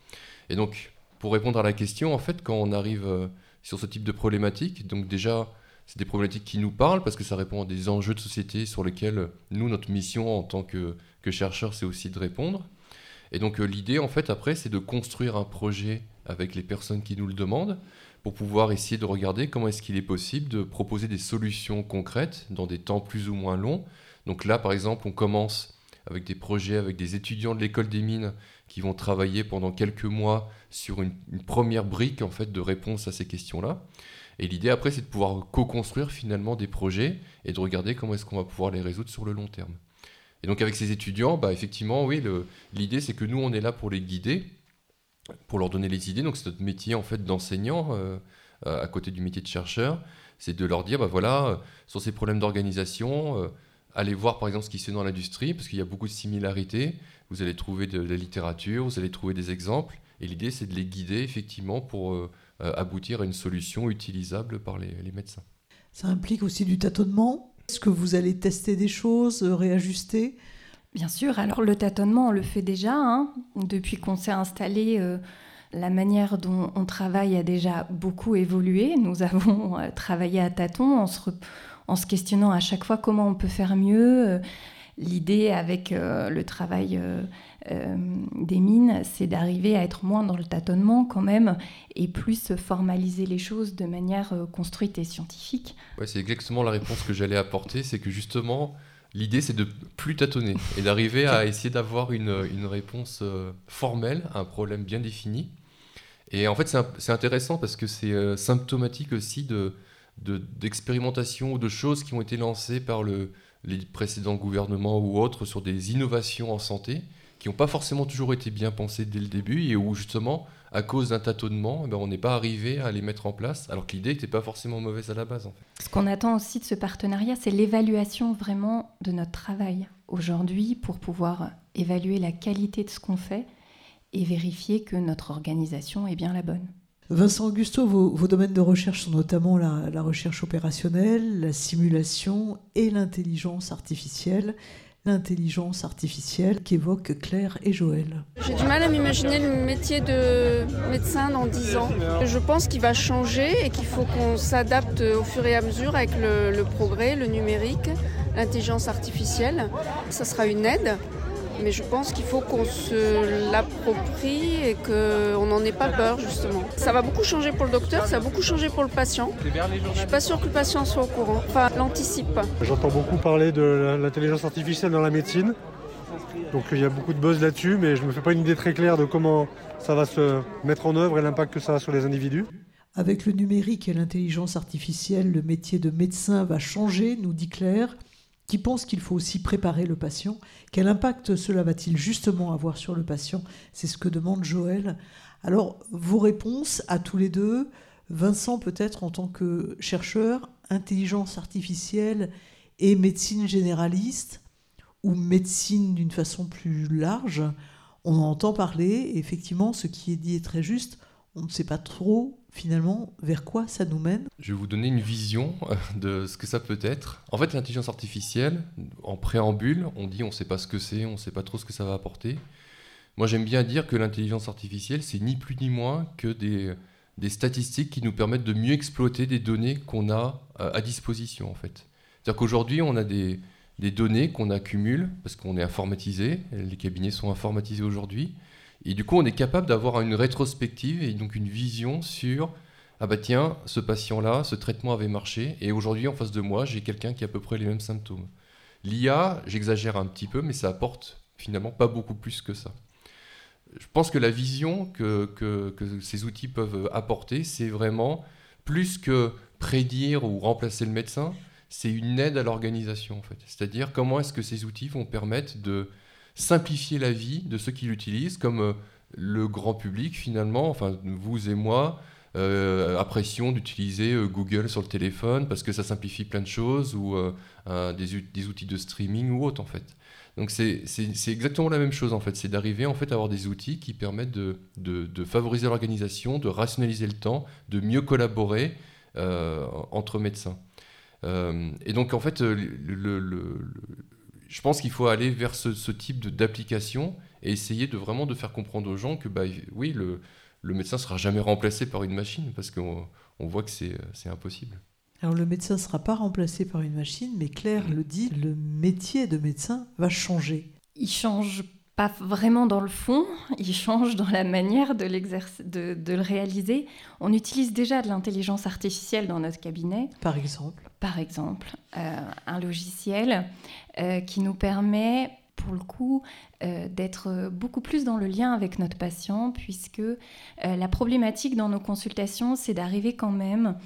Et donc, pour répondre à la question, en fait, quand on arrive euh, sur ce type de problématique, donc déjà, c'est des problématiques qui nous parlent parce que ça répond à des enjeux de société sur lesquels nous, notre mission en tant que, que chercheurs, c'est aussi de répondre. Et donc euh, l'idée, en fait, après, c'est de construire un projet avec les personnes qui nous le demandent pour pouvoir essayer de regarder comment est-ce qu'il est possible de proposer des solutions concrètes dans des temps plus ou moins longs. Donc là, par exemple, on commence avec des projets avec des étudiants de l'école des mines qui vont travailler pendant quelques mois sur une, première brique en fait de réponse à ces questions-là. Et l'idée après, c'est de pouvoir co-construire finalement des projets et de regarder comment est-ce qu'on va pouvoir les résoudre sur le long terme. Et donc avec ces étudiants, bah, effectivement, oui, l'idée c'est que nous, on est là pour les guider, pour leur donner les idées. Donc c'est notre métier en fait d'enseignant euh, euh, à côté du métier de chercheur, c'est de leur dire, bah voilà, euh, sur ces problèmes d'organisation, allez voir par exemple ce qui se fait dans l'industrie, parce qu'il y a beaucoup de similarités. Vous allez trouver de, la littérature, vous allez trouver des exemples. Et l'idée, c'est de les guider effectivement pour aboutir à une solution utilisable par les médecins.
Ça implique aussi du tâtonnement est-ce que vous allez tester des choses, réajuster?
Bien sûr, alors le tâtonnement, on le fait déjà. Hein. Depuis qu'on s'est installé, euh, la manière dont on travaille a déjà beaucoup évolué. Nous avons euh, travaillé à tâtons en se, en se, questionnant à chaque fois comment on peut faire mieux. L'idée avec le travail euh, des mines, c'est d'arriver à être moins dans le tâtonnement quand même et plus formaliser les choses de manière euh, construite et scientifique.
Ouais, c'est exactement la réponse que j'allais apporter, c'est que justement, l'idée c'est de plus tâtonner et d'arriver à essayer d'avoir une, une, réponse euh, formelle à un problème bien défini. Et en fait, c'est intéressant parce que c'est symptomatique aussi de, d'expérimentation ou de choses qui ont été lancées par le, les précédents gouvernements ou autres sur des innovations en santé qui n'ont pas forcément toujours été bien pensées dès le début et où justement, à cause d'un tâtonnement, eh ben, on n'est pas arrivé à les mettre en place, alors que l'idée n'était pas forcément mauvaise à la base. En fait.
Ce qu'on attend aussi de ce partenariat, c'est l'évaluation vraiment de notre travail aujourd'hui pour pouvoir évaluer la qualité de ce qu'on fait et vérifier que notre organisation est bien la bonne.
Vincent Augusto, vos, domaines de recherche sont notamment la, la recherche opérationnelle, la simulation et l'intelligence artificielle l'intelligence artificielle qu'évoquent Claire et Joël.
J'ai du mal à m'imaginer le métier de médecin dans 10 ans. Je pense qu'il va changer et qu'il faut qu'on s'adapte au fur et à mesure avec le, le progrès, le numérique, l'intelligence artificielle. Ça sera une aide, mais je pense qu'il faut qu'on se l'approprie et qu'on n'en ait pas peur, justement. Ça va beaucoup changer pour le docteur, ça va beaucoup changer pour le patient. Je ne suis pas sûre que le patient soit au courant, enfin, l'anticipe pas.
J'entends beaucoup parler de l'intelligence artificielle dans la médecine. Donc il y a beaucoup de buzz là-dessus, mais je ne me fais pas une idée très claire de comment ça va se mettre en œuvre et l'impact que ça a sur les individus.
Avec le numérique et l'intelligence artificielle, le métier de médecin va changer, nous dit Claire qui pense qu'il faut aussi préparer le patient. Quel impact cela va-t-il justement avoir sur le patient? C'est ce que demande Joël. Alors, vos réponses à tous les deux, Vincent peut-être en tant que chercheur, intelligence artificielle et médecine généraliste, ou médecine d'une façon plus large, on en entend parler, effectivement, ce qui est dit est très juste. On ne sait pas trop finalement vers quoi ça nous mène.
Je vais vous donner une vision euh, de ce que ça peut être. En fait, l'intelligence artificielle, en préambule, on dit on ne sait pas ce que c'est, on ne sait pas trop ce que ça va apporter. Moi, j'aime bien dire que l'intelligence artificielle, c'est ni plus ni moins que des, statistiques qui nous permettent de mieux exploiter des données qu'on a euh, à disposition, en fait. C'est-à-dire qu'aujourd'hui, on a des données qu'on accumule parce qu'on est informatisé, les cabinets sont informatisés aujourd'hui, et du coup, on est capable d'avoir une rétrospective et donc une vision sur ah bah tiens, ce patient-là, ce traitement avait marché, et aujourd'hui en face de moi, j'ai quelqu'un qui a à peu près les mêmes symptômes. L'IA, j'exagère un petit peu, mais ça apporte finalement pas beaucoup plus que ça. Je pense que la vision que, que, ces outils peuvent apporter, c'est vraiment plus que prédire ou remplacer le médecin, c'est une aide à l'organisation en fait. C'est-à-dire comment est-ce que ces outils vont permettre de simplifier la vie de ceux qui l'utilisent, comme euh, le grand public finalement, enfin vous et moi, euh, apprécions d'utiliser euh, Google sur le téléphone parce que ça simplifie plein de choses ou des, outils de streaming ou autre en fait. Donc c'est exactement la même chose en fait, c'est d'arriver en fait à avoir des outils qui permettent de, de, favoriser l'organisation, de rationaliser le temps, de mieux collaborer entre médecins. et donc en fait, je pense qu'il faut aller vers ce, type d'application et essayer de vraiment de faire comprendre aux gens que bah, oui, le, le médecin ne sera jamais remplacé par une machine parce qu'on on voit que c'est impossible.
Alors le médecin ne sera pas remplacé par une machine, mais Claire le dit, le métier de médecin va changer.
Il change pas vraiment dans le fond, il change dans la manière de, de, de le réaliser. On utilise déjà de l'intelligence artificielle dans notre cabinet.
Par exemple
Par exemple, euh, un logiciel euh, qui nous permet pour le coup euh, d'être beaucoup plus dans le lien avec notre patient, puisque la problématique dans nos consultations, c'est d'arriver quand même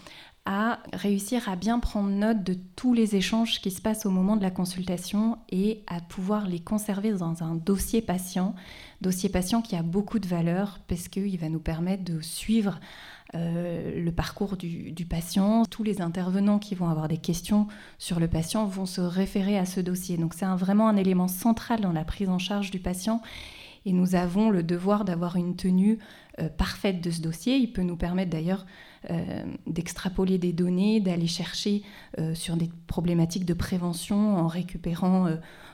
à réussir à bien prendre note de tous les échanges qui se passent au moment de la consultation et à pouvoir les conserver dans un dossier patient, dossier patient qui a beaucoup de valeur parce qu'il va nous permettre de suivre euh, le parcours du, patient. Tous les intervenants qui vont avoir des questions sur le patient vont se référer à ce dossier. Donc c'est vraiment un élément central dans la prise en charge du patient et nous avons le devoir d'avoir une tenue euh, parfaite de ce dossier. Il peut nous permettre d'ailleurs euh, d'extrapoler des données, d'aller chercher sur des problématiques de prévention en récupérant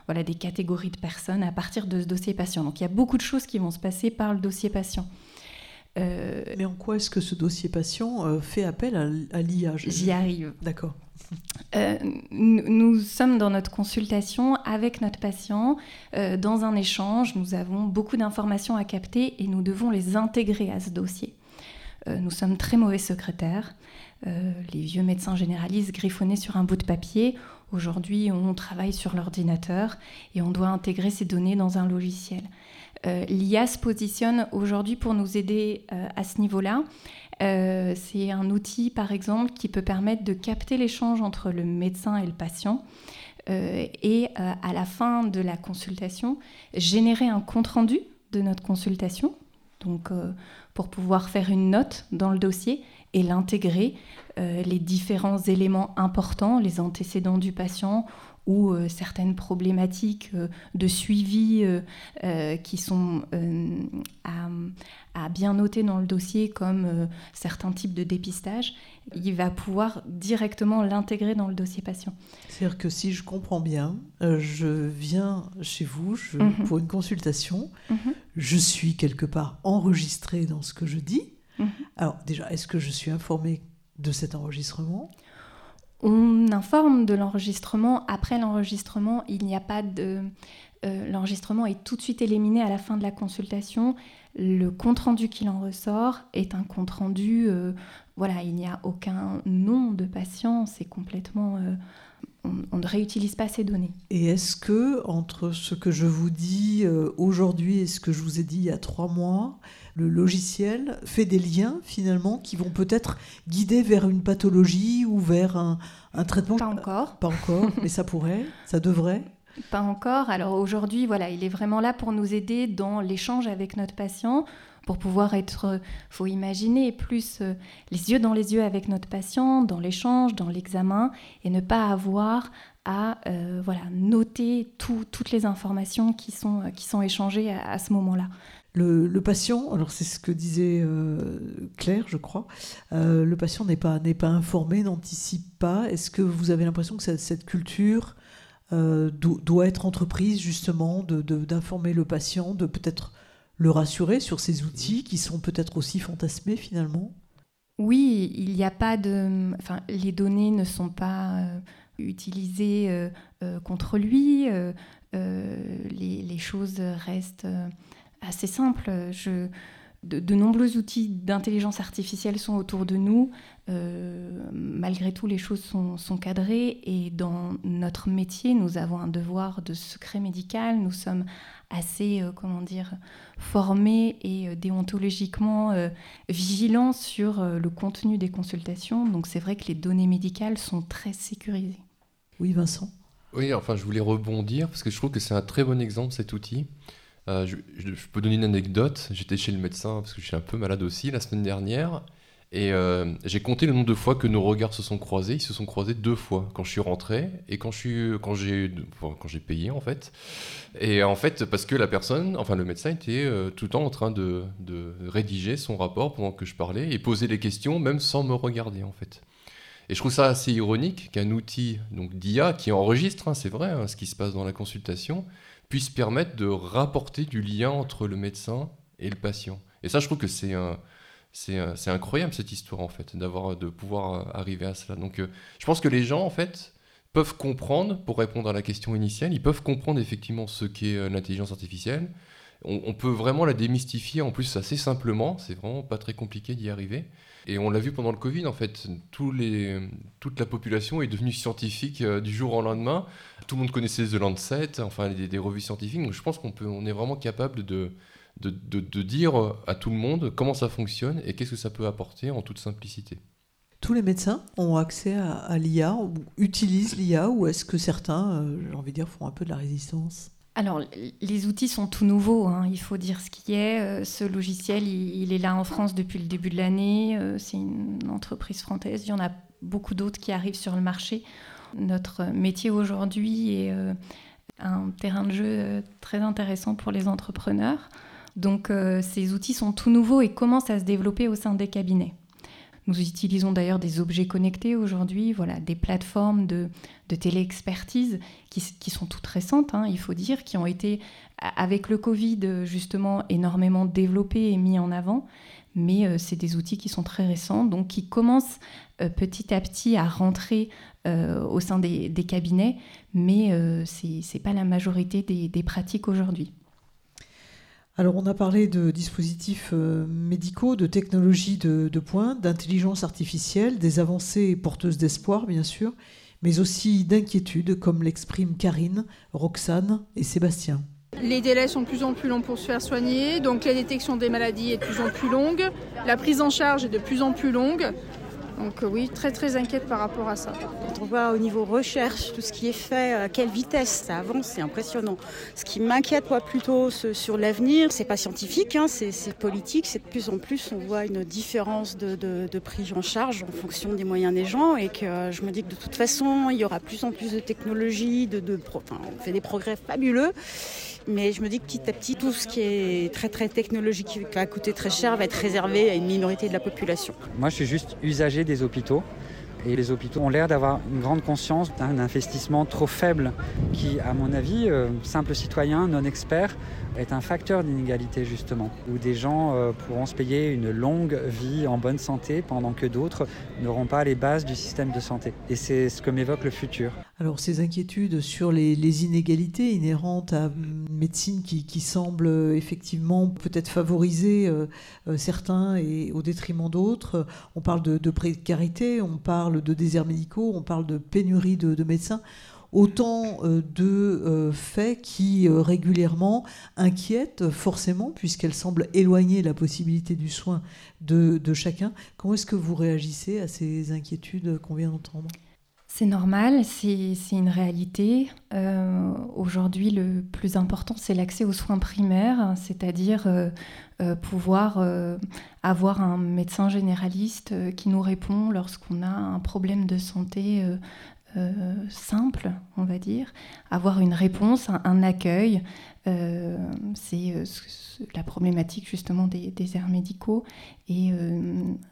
voilà, des catégories de personnes à partir de ce dossier patient. Donc il y a beaucoup de choses qui vont se passer par le dossier patient.
Mais en quoi est-ce que ce dossier patient fait appel à, l'IA
J'y arrive.
D'accord.
nous, sommes dans notre consultation avec notre patient, dans un échange, nous avons beaucoup d'informations à capter et nous devons les intégrer à ce dossier. Euh, nous sommes très mauvais secrétaires. Euh, les vieux médecins généralistes griffonnaient sur un bout de papier. Aujourd'hui, on travaille sur l'ordinateur et on doit intégrer ces données dans un logiciel. Euh, L'IA se positionne aujourd'hui pour nous aider à ce niveau-là. c'est un outil, par exemple, qui peut permettre de capter l'échange entre le médecin et le patient. et à la fin de la consultation, générer un compte-rendu de notre consultation. Donc, pour pouvoir faire une note dans le dossier et l'intégrer, euh, les différents éléments importants, les antécédents du patient ou euh, certaines problématiques euh, de suivi qui sont à, bien noter dans le dossier comme certains types de dépistage, il va pouvoir directement l'intégrer dans le dossier patient.
C'est-à-dire que si je comprends bien, je viens chez vous mhm. pour une consultation, mhm. je suis quelque part enregistré dans ce que je dis. Mhm. Alors déjà, est-ce que je suis informé de cet enregistrement?
On informe de l'enregistrement. Après l'enregistrement, il n'y a pas de... Euh, l'enregistrement est tout de suite éliminé à la fin de la consultation. Le compte-rendu qu'il en ressort est un compte-rendu... Euh, voilà, il n'y a aucun nom de patient, c'est complètement... Euh, on, ne réutilise pas ces données.
Et est-ce que, entre ce que je vous dis aujourd'hui et ce que je vous ai dit il y a trois mois, le logiciel fait des liens finalement qui vont peut-être guider vers une pathologie ou vers un, traitement
Pas encore.
Pas encore, mais ça pourrait, ça devrait.
Pas encore. Alors aujourd'hui, voilà, il est vraiment là pour nous aider dans l'échange avec notre patient, pour pouvoir être, faut imaginer, plus euh, les yeux dans les yeux avec notre patient, dans l'échange, dans l'examen, et ne pas avoir à voilà, noter toutes les informations qui sont, qui sont échangées à, ce moment-là.
Le, patient, alors c'est ce que disait Claire, je crois, le patient n'est pas, informé, n'anticipe pas. Est-ce que vous avez l'impression que cette, culture doit être entreprise justement d'informer le patient, de peut-être le rassurer sur ces outils qui sont peut-être aussi fantasmés finalement?
Oui, il n'y a pas de. Enfin, les données ne sont pas euh, utilisées euh, euh, contre lui. Les, choses restent assez simples. Je, de, nombreux outils d'intelligence artificielle sont autour de nous. malgré tout, les choses sont, sont, cadrées et dans notre métier, nous avons un devoir de secret médical. Nous sommes assez, euh, comment dire, formés et euh, déontologiquement euh, vigilants sur le contenu des consultations. Donc c'est vrai que les données médicales sont très sécurisées.
Oui, Vincent.
Oui, enfin, je voulais rebondir parce que je trouve que c'est un très bon exemple cet outil. Je, peux donner une anecdote. J'étais chez le médecin parce que je suis un peu malade aussi la semaine dernière. Et euh, j'ai compté le nombre de fois que nos regards se sont croisés. Ils se sont croisés deux fois, quand je suis rentré et quand, je quand, j'ai, quand payé, en fait. Et en fait, parce que la personne, enfin le médecin, était euh, tout le temps en train de, rédiger son rapport pendant que je parlais et poser les questions, même sans me regarder, en fait. Et je trouve ça assez ironique qu'un outil d'IA qui enregistre, hein, c'est vrai, hein, ce qui se passe dans la consultation, puisse permettre de rapporter du lien entre le médecin et le patient. Et ça, je trouve que c'est euh, incroyable cette histoire en fait, d'avoir de pouvoir euh, arriver à cela. Donc euh, je pense que les gens en fait peuvent comprendre, pour répondre à la question initiale, ils peuvent comprendre effectivement ce qu'est l'intelligence artificielle. On, peut vraiment la démystifier en plus assez simplement, c'est vraiment pas très compliqué d'y arriver. Et on l'a vu pendant le Covid en fait, toute la population est devenue scientifique du jour au lendemain. Tout le monde connaissait The Lancet, enfin des, revues scientifiques. Donc je pense qu'on on est vraiment capable de de, dire à tout le monde comment ça fonctionne et qu'est-ce que ça peut apporter en toute simplicité.
Tous les médecins ont accès à, l'IA ou utilisent l'IA ou est-ce que certains, euh, j'ai envie de dire, font un peu de la résistance?
Alors, les outils sont tout nouveaux, hein. il faut dire ce qui est. Euh, ce logiciel, il, est là en France depuis le début de l'année. Euh, c'est une entreprise française. Il y en a beaucoup d'autres qui arrivent sur le marché. Notre métier aujourd'hui est un terrain de jeu très intéressant pour les entrepreneurs. Donc euh, ces outils sont tout nouveaux et commencent à se développer au sein des cabinets. Nous utilisons d'ailleurs des objets connectés aujourd'hui, voilà, des plateformes de, de télé-expertise qui, sont toutes récentes, hein, il faut dire, qui ont été, avec le Covid, justement, énormément développées et mis en avant. Mais euh, c'est des outils qui sont très récents, donc qui commencent euh, petit à petit à rentrer au sein des, cabinets, mais ce n'est pas la majorité des pratiques aujourd'hui.
Alors on a parlé de dispositifs euh, médicaux, de technologies de, pointe, d'intelligence artificielle, des avancées porteuses d'espoir bien sûr, mais aussi d'inquiétudes comme l'expriment Karine, Roxane et Sébastien.
Les délais sont de plus en plus longs pour se faire soigner, donc la détection des maladies est de plus en plus longue, la prise en charge est de plus en plus longue. Donc euh, oui, très très inquiète par rapport à ça.
Quand on voit au niveau recherche tout ce qui est fait, à quelle vitesse ça avance, c'est impressionnant. Ce qui m'inquiète moi plutôt sur l'avenir, c'est pas scientifique, hein, c'est politique, c'est de plus en plus on voit une différence de, de, prise en charge en fonction des moyens des gens et que euh, je me dis que de toute façon il y aura plus en plus de technologies, de, de enfin, on fait des progrès fabuleux mais je me dis que petit à petit, tout ce qui est très très technologique, qui va coûter très cher, va être réservé à une minorité de la population.
Moi, je suis juste usager des hôpitaux. Et les hôpitaux ont l'air d'avoir une grande conscience d'un investissement trop faible qui, à mon avis, euh, simple citoyen, non expert, est un facteur d'inégalité justement, où des gens euh, pourront se payer une longue vie en bonne santé pendant que d'autres n'auront pas les bases du système de santé. Et c'est ce que m'évoque le futur.
Alors ces inquiétudes sur les, inégalités inhérentes à une médecine qui, semble euh, effectivement peut-être favoriser euh, certains et au détriment d'autres, on parle de, précarité, on parle de déserts médicaux, on parle de pénurie de médecins autant euh, de euh, faits qui euh, régulièrement inquiètent forcément, puisqu'elles semblent éloigner la possibilité du soin de, chacun. Comment est-ce que vous réagissez à ces inquiétudes qu'on vient d'entendre?
C'est normal, c'est une réalité. Aujourd'hui, le plus important, c'est l'accès aux soins primaires, c'est-à-dire pouvoir avoir un médecin généraliste qui nous répond lorsqu'on a un problème de santé simple, on va dire, avoir une réponse, un, accueil. c'est la problématique justement des, aires médicaux. Et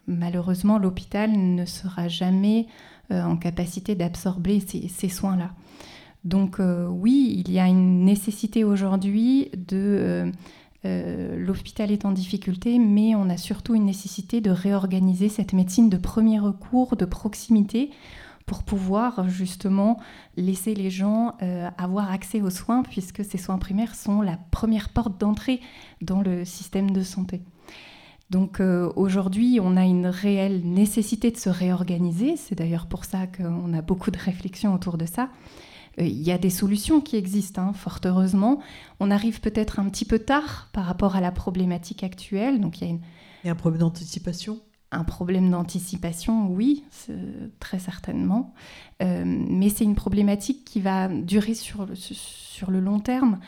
malheureusement, l'hôpital ne sera jamais en capacité d'absorber ces, ces soins-là. Donc oui, il y a une nécessité aujourd'hui de euh, l'hôpital est en difficulté, mais on a surtout une nécessité de réorganiser cette médecine de premier recours, de proximité, pour pouvoir justement laisser les gens euh, avoir accès aux soins, puisque ces soins primaires sont la première porte d'entrée dans le système de santé. Donc euh, aujourd'hui, on a une réelle nécessité de se réorganiser. C'est d'ailleurs pour ça qu'on a beaucoup de réflexions autour de ça. Euh, il y a des solutions qui existent, hein, fort heureusement. On arrive peut-être un petit peu tard par rapport à la problématique actuelle. Donc il
y a, un problème d'anticipation?
Un problème d'anticipation, oui, très certainement. Euh, mais c'est une problématique qui va durer sur le, sur le long terme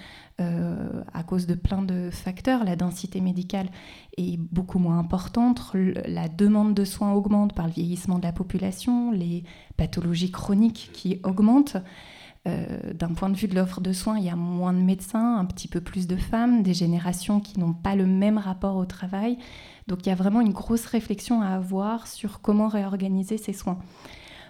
euh, à cause de plein de facteurs. La densité médicale est beaucoup moins importante, la demande de soins augmente par le vieillissement de la population, les pathologies chroniques qui augmentent. Euh, d'un point de vue de l'offre de soins, il y a moins de médecins, un petit peu plus de femmes, des générations qui n'ont pas le même rapport au travail. Donc il y a vraiment une grosse réflexion à avoir sur comment réorganiser ces soins.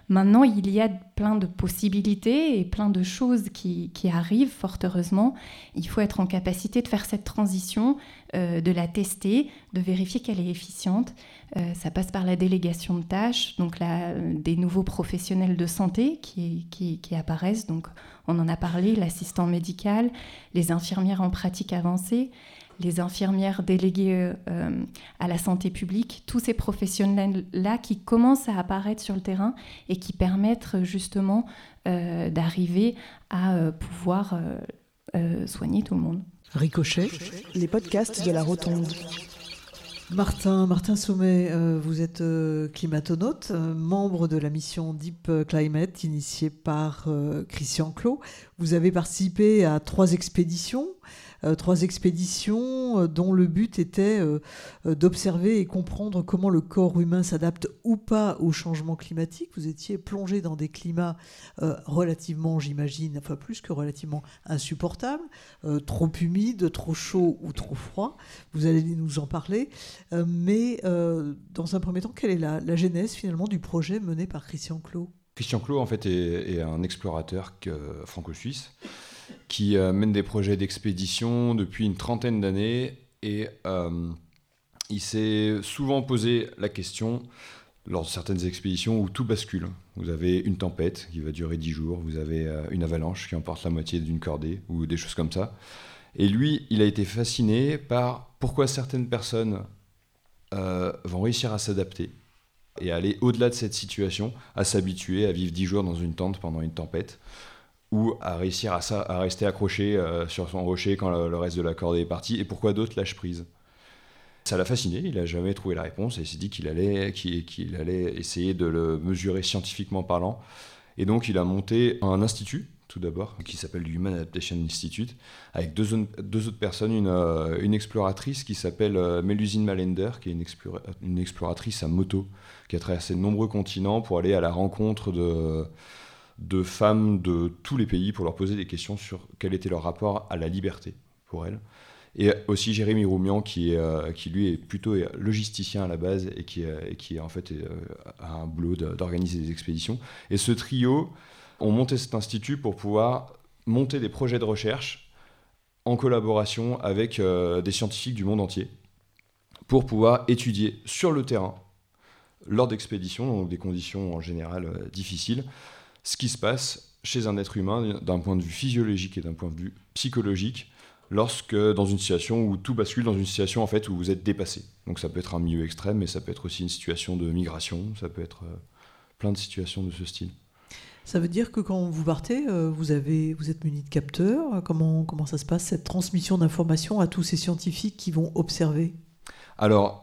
Maintenant, il y a plein de possibilités et plein de choses qui, arrivent, fort heureusement. Il faut être en capacité de faire cette transition, euh, de la tester, de vérifier qu'elle est efficiente. Euh, ça passe par la délégation de tâches, donc des nouveaux professionnels de santé qui, qui apparaissent. Donc, on en a parlé, l'assistant médical, les infirmières en pratique avancée les infirmières déléguées euh, à la santé publique, tous ces professionnels-là qui commencent à apparaître sur le terrain et qui permettent justement euh, d'arriver à euh, pouvoir soigner tout le monde.
Ricochet,
les podcasts de la Rotonde.
Martin, Martin Sommet, vous êtes climatonaute, membre de la mission Deep Climate initiée par Christian Clot. Vous avez participé à trois expéditions. Euh, trois expéditions euh, dont le but était euh, d'observer et comprendre comment le corps humain s'adapte ou pas au changement climatique. Vous étiez plongé dans des climats relativement, j'imagine, enfin plus que relativement insupportables, trop humides, trop chauds ou trop froids. Vous allez nous en parler. mais dans un premier temps, quelle est la, genèse finalement du projet mené par Christian Clot?
Christian Clot, en fait, est un explorateur franco-suisse qui euh, mène des projets d'expédition depuis une trentaine d'années et euh, il s'est souvent posé la question lors de certaines expéditions où tout bascule. Vous avez une tempête qui va durer dix jours, vous avez euh, une avalanche qui emporte la moitié d'une cordée ou des choses comme ça. Et lui, il a été fasciné par pourquoi certaines personnes vont réussir à s'adapter et à aller au-delà de cette situation, à s'habituer à vivre dix jours dans une tente pendant une tempête ou à réussir à, ça, à rester accroché euh, sur son rocher quand le, reste de la corde est parti, et pourquoi d'autres lâchent prise? Ça l'a fasciné, il n'a jamais trouvé la réponse, et il s'est dit qu'il allait, qu'il, allait essayer de le mesurer scientifiquement parlant. Et donc il a monté un institut, tout d'abord, qui s'appelle Human Adaptation Institute, avec deux, autres personnes, une, euh, une, exploratrice qui s'appelle euh, Mélusine Malender, qui est une exploratrice à moto, qui a traversé de nombreux continents pour aller à la rencontre de de femmes de tous les pays pour leur poser des questions sur quel était leur rapport à la liberté pour elles. Et aussi Jérémy Roumian, qui, euh, qui lui est plutôt logisticien à la base et qui, euh, qui en fait euh, a un boulot d'organiser des expéditions. Et ce trio ont monté cet institut pour pouvoir monter des projets de recherche en collaboration avec des scientifiques du monde entier pour pouvoir étudier sur le terrain, lors d'expéditions, donc des conditions en général difficiles, ce qui se passe chez un être humain d'un point de vue physiologique et d'un point de vue psychologique lorsque dans une situation où tout bascule dans une situation en fait où vous êtes dépassé. Donc ça peut être un milieu extrême, mais ça peut être aussi une situation de migration, ça peut être euh, plein de situations de ce style.
Ça veut dire que quand vous partez, euh, vous, avez, vous êtes muni de capteurs. Comment, comment ça se passe, cette transmission d'informations à tous ces scientifiques qui vont observer?
Alors,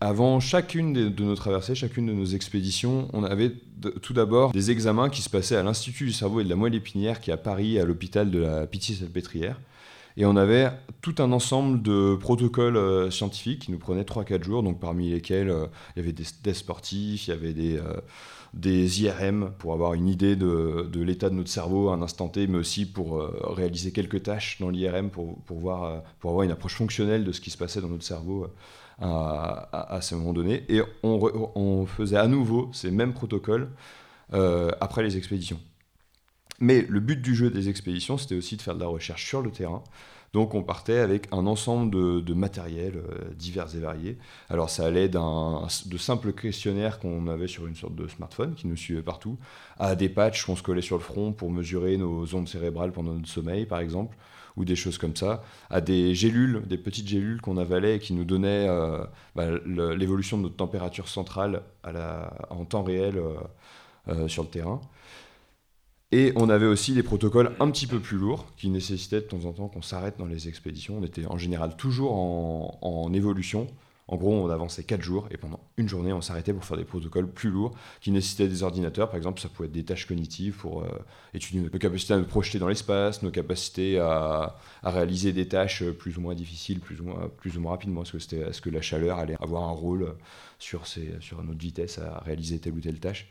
avant chacune de, nos traversées, chacune de nos expéditions, on avait tout d'abord des examens qui se passaient à l'Institut du cerveau et de la moelle épinière qui est à Paris, à l'hôpital de la Pitié-Salpêtrière. Et on avait tout un ensemble de protocoles euh, scientifiques qui nous prenaient 3-4 jours, donc parmi lesquels euh, il y avait des tests sportifs, il y avait des, euh, IRM pour avoir une idée de, l'état de notre cerveau à un instant T, mais aussi pour réaliser quelques tâches dans l'IRM pour, voir, pour avoir une approche fonctionnelle de ce qui se passait dans notre cerveau à, à, ce moment donné. Et on, faisait à nouveau ces mêmes protocoles après les expéditions. Mais le but du jeu des expéditions, c'était aussi de faire de la recherche sur le terrain. Donc on partait avec un ensemble de, de matériel euh, divers et variés. Alors ça allait de simples questionnaires qu'on avait sur une sorte de smartphone qui nous suivait partout, à des patchs qu'on se collait sur le front pour mesurer nos ondes cérébrales pendant notre sommeil par exemple, ou des choses comme ça, à des gélules, des petites gélules qu'on avalait et qui nous donnaient euh, bah, l'évolution de notre température centrale en temps réel euh, sur le terrain. Et on avait aussi des protocoles un petit peu plus lourds qui nécessitaient de temps en temps qu'on s'arrête dans les expéditions. On était en général toujours en, évolution. En gros, on avançait 4 jours et pendant une journée, on s'arrêtait pour faire des protocoles plus lourds qui nécessitaient des ordinateurs. Par exemple, ça pouvait être des tâches cognitives pour euh, étudier nos capacités à nous projeter dans l'espace, nos capacités à, réaliser des tâches plus ou moins difficiles, plus ou moins, plus ou moins rapidement. Est-ce que, est -ce que la chaleur allait avoir un rôle sur, sur notre vitesse à réaliser telle ou telle tâche?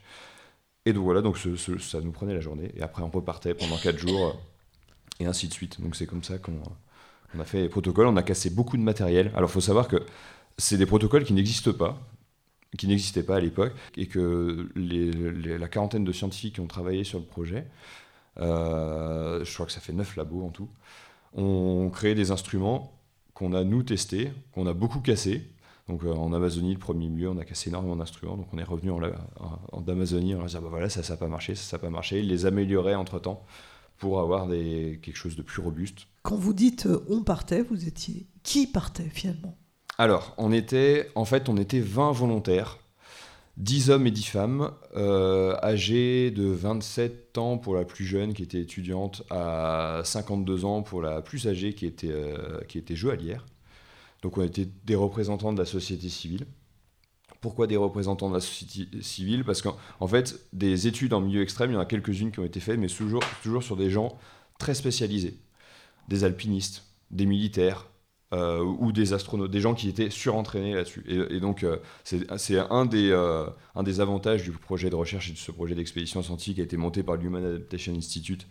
Et donc voilà, donc ça nous prenait la journée. Et après, on repartait pendant 4 jours, et ainsi de suite. Donc c'est comme ça qu'on a fait les protocoles. On a cassé beaucoup de matériel. Alors il faut savoir que c'est des protocoles qui n'existent pas, qui n'existaient pas à l'époque, et que la quarantaine de scientifiques qui ont travaillé sur le projet, euh, je crois que ça fait 9 labos en tout, ont créé des instruments qu'on a nous testés, qu'on a beaucoup cassés, donc euh, en Amazonie, le premier milieu, on a cassé énormément d'instruments. Donc on est revenu en, en, Amazonie, on a dit bah voilà, ça, ça n'a pas marché, ça, n'a pas marché. Ils les amélioraient entre-temps pour avoir quelque chose de plus robuste.
Quand vous dites euh, on partait, vous étiez... Qui partait finalement?
Alors, on était, en fait, on était 20 volontaires. 10 hommes et 10 femmes, euh, âgés de 27 ans pour la plus jeune qui était étudiante, à 52 ans pour la plus âgée qui était, qui était joaillière. Donc on était des représentants de la société civile. Pourquoi des représentants de la société civile? Parce qu'en fait, des études en milieu extrême, il y en a quelques-unes qui ont été faites, mais toujours sur des gens très spécialisés. Des alpinistes, des militaires, euh, ou des astronautes, des gens qui étaient surentraînés là-dessus. Et, donc, euh, c'est un, des, euh, un des avantages du projet de recherche et de ce projet d'expédition scientifique qui a été monté par l'Human Adaptation Institute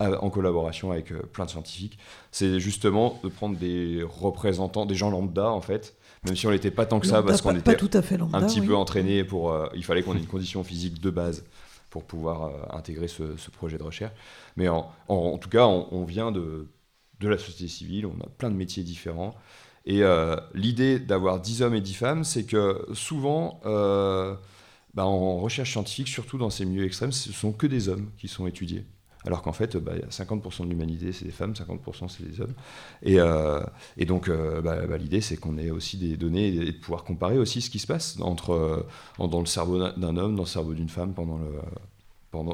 en collaboration avec plein de scientifiques. C'est justement de prendre des représentants, des gens lambda en fait, même si on n'était pas tant que ça, parce qu'on était
tout à fait
un petit peu entraîné pour. il fallait qu'on ait une condition physique de base pour pouvoir intégrer ce, projet de recherche. Mais en, en, tout cas, on vient de de la société civile, on a plein de métiers différents. Et euh, l'idée d'avoir 10 hommes et 10 femmes, c'est que souvent, euh, bah, en recherche scientifique, surtout dans ces milieux extrêmes, ce sont que des hommes qui sont étudiés. Alors qu'en fait, bah, 50% de l'humanité, c'est des femmes, 50% c'est des hommes. Et, euh, donc, bah, bah, l'idée, c'est qu'on ait aussi des données et de pouvoir comparer aussi ce qui se passe entre, dans le cerveau d'un homme, dans le cerveau d'une femme pendant,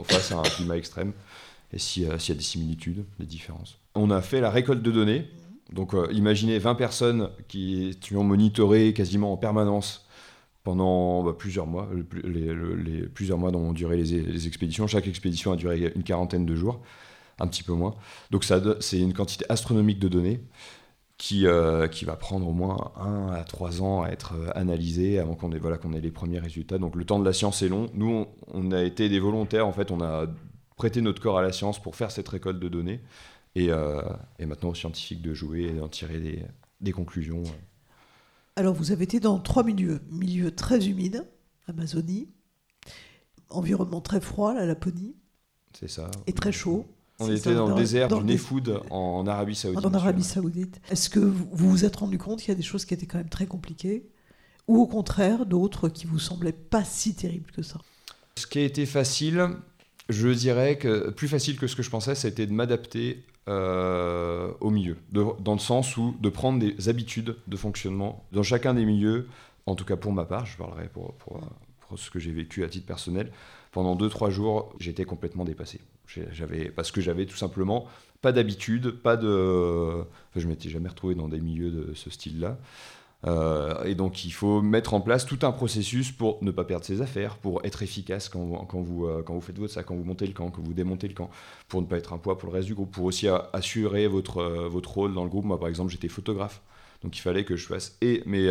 face à un climat extrême, et s'il y a des similitudes, des différences on a fait la récolte de données. Donc euh, imaginez 20 personnes qui, ont monitoré quasiment en permanence pendant bah, plusieurs mois, les, plusieurs mois dont ont duré les, expéditions. Chaque expédition a duré une quarantaine de jours, un petit peu moins. Donc c'est une quantité astronomique de données qui, euh, qui va prendre au moins 1 à 3 ans à être euh, analysée avant qu'on ait, voilà, qu'on ait les premiers résultats. Donc le temps de la science est long. Nous, on a été des volontaires, en fait, on a prêté notre corps à la science pour faire cette récolte de données. Euh, et, maintenant aux scientifiques de jouer et d'en tirer des, conclusions.
Alors vous avez été dans trois milieux. Milieu très humide, Amazonie, environnement très froid, la Laponie.
C'est ça.
Et très chaud.
On était dans, le désert du Nefoud en Arabie Saoudite.
En Arabie Saoudite. Est-ce que vous vous êtes rendu compte qu'il y a des choses qui étaient quand même très compliquées? Ou au contraire, d'autres qui vous semblaient pas si terribles que ça?
Ce qui a été facile, je dirais que plus facile que ce que je pensais, c'était de m'adapter euh, au milieu, dans le sens où de prendre des habitudes de fonctionnement dans chacun des milieux, en tout cas pour ma part, je parlerai pour, ce que j'ai vécu à titre personnel, pendant 2-3 jours, j'étais complètement dépassé. Parce que j'avais tout simplement pas d'habitude, pas de... Je m'étais jamais retrouvé dans des milieux de ce style-là. Euh, et donc il faut mettre en place tout un processus pour ne pas perdre ses affaires, pour être efficace quand vous, quand vous, euh, faites votre sac, quand vous montez le camp, quand vous démontez le camp, pour ne pas être un poids pour le reste du groupe, pour aussi assurer votre, euh, votre rôle dans le groupe. Moi par exemple j'étais photographe, donc il fallait que je fasse et mes,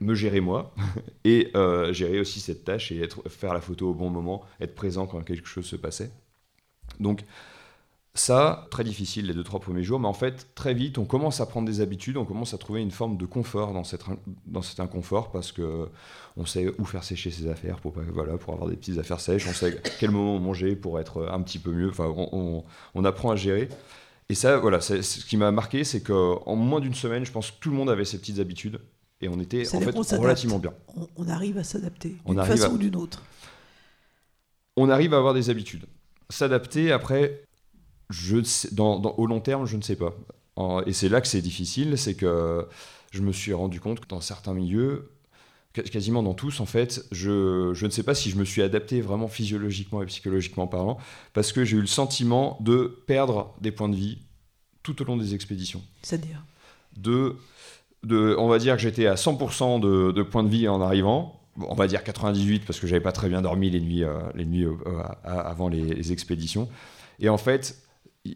me gérer moi et gérer aussi cette tâche et être, faire la photo au bon moment, être présent quand quelque chose se passait. Donc ça, très difficile les deux, trois premiers jours, mais en fait, très vite, on commence à prendre des habitudes, on commence à trouver une forme de confort dans, cette, dans cet inconfort parce que on sait où faire sécher ses affaires pour, voilà, pour avoir des petites affaires sèches, on sait à quel moment manger pour être un petit peu mieux, enfin, on, on, apprend à gérer. Et ça, voilà, ce qui m'a marqué, c'est qu'en moins d'une semaine, je pense que tout le monde avait ses petites habitudes et on était en fait relativement bien.
On, arrive à s'adapter d'une façon ou d'une autre.
On arrive à avoir des habitudes. S'adapter, après, je dans, au long terme, je ne sais pas. Et c'est là que c'est difficile, c'est que je me suis rendu compte que dans certains milieux, quasiment dans tous en fait, je, je, ne sais pas si je me suis adapté vraiment physiologiquement et psychologiquement parlant, parce que j'ai eu le sentiment de perdre des points de vie tout au long des expéditions.
C'est-à-dire?
De, de, On va dire que j'étais à 100% de, de points de vie en arrivant, on va dire 98 parce que j'avais pas très bien dormi les nuits, euh, les nuits euh, avant les, les, expéditions. Et en fait,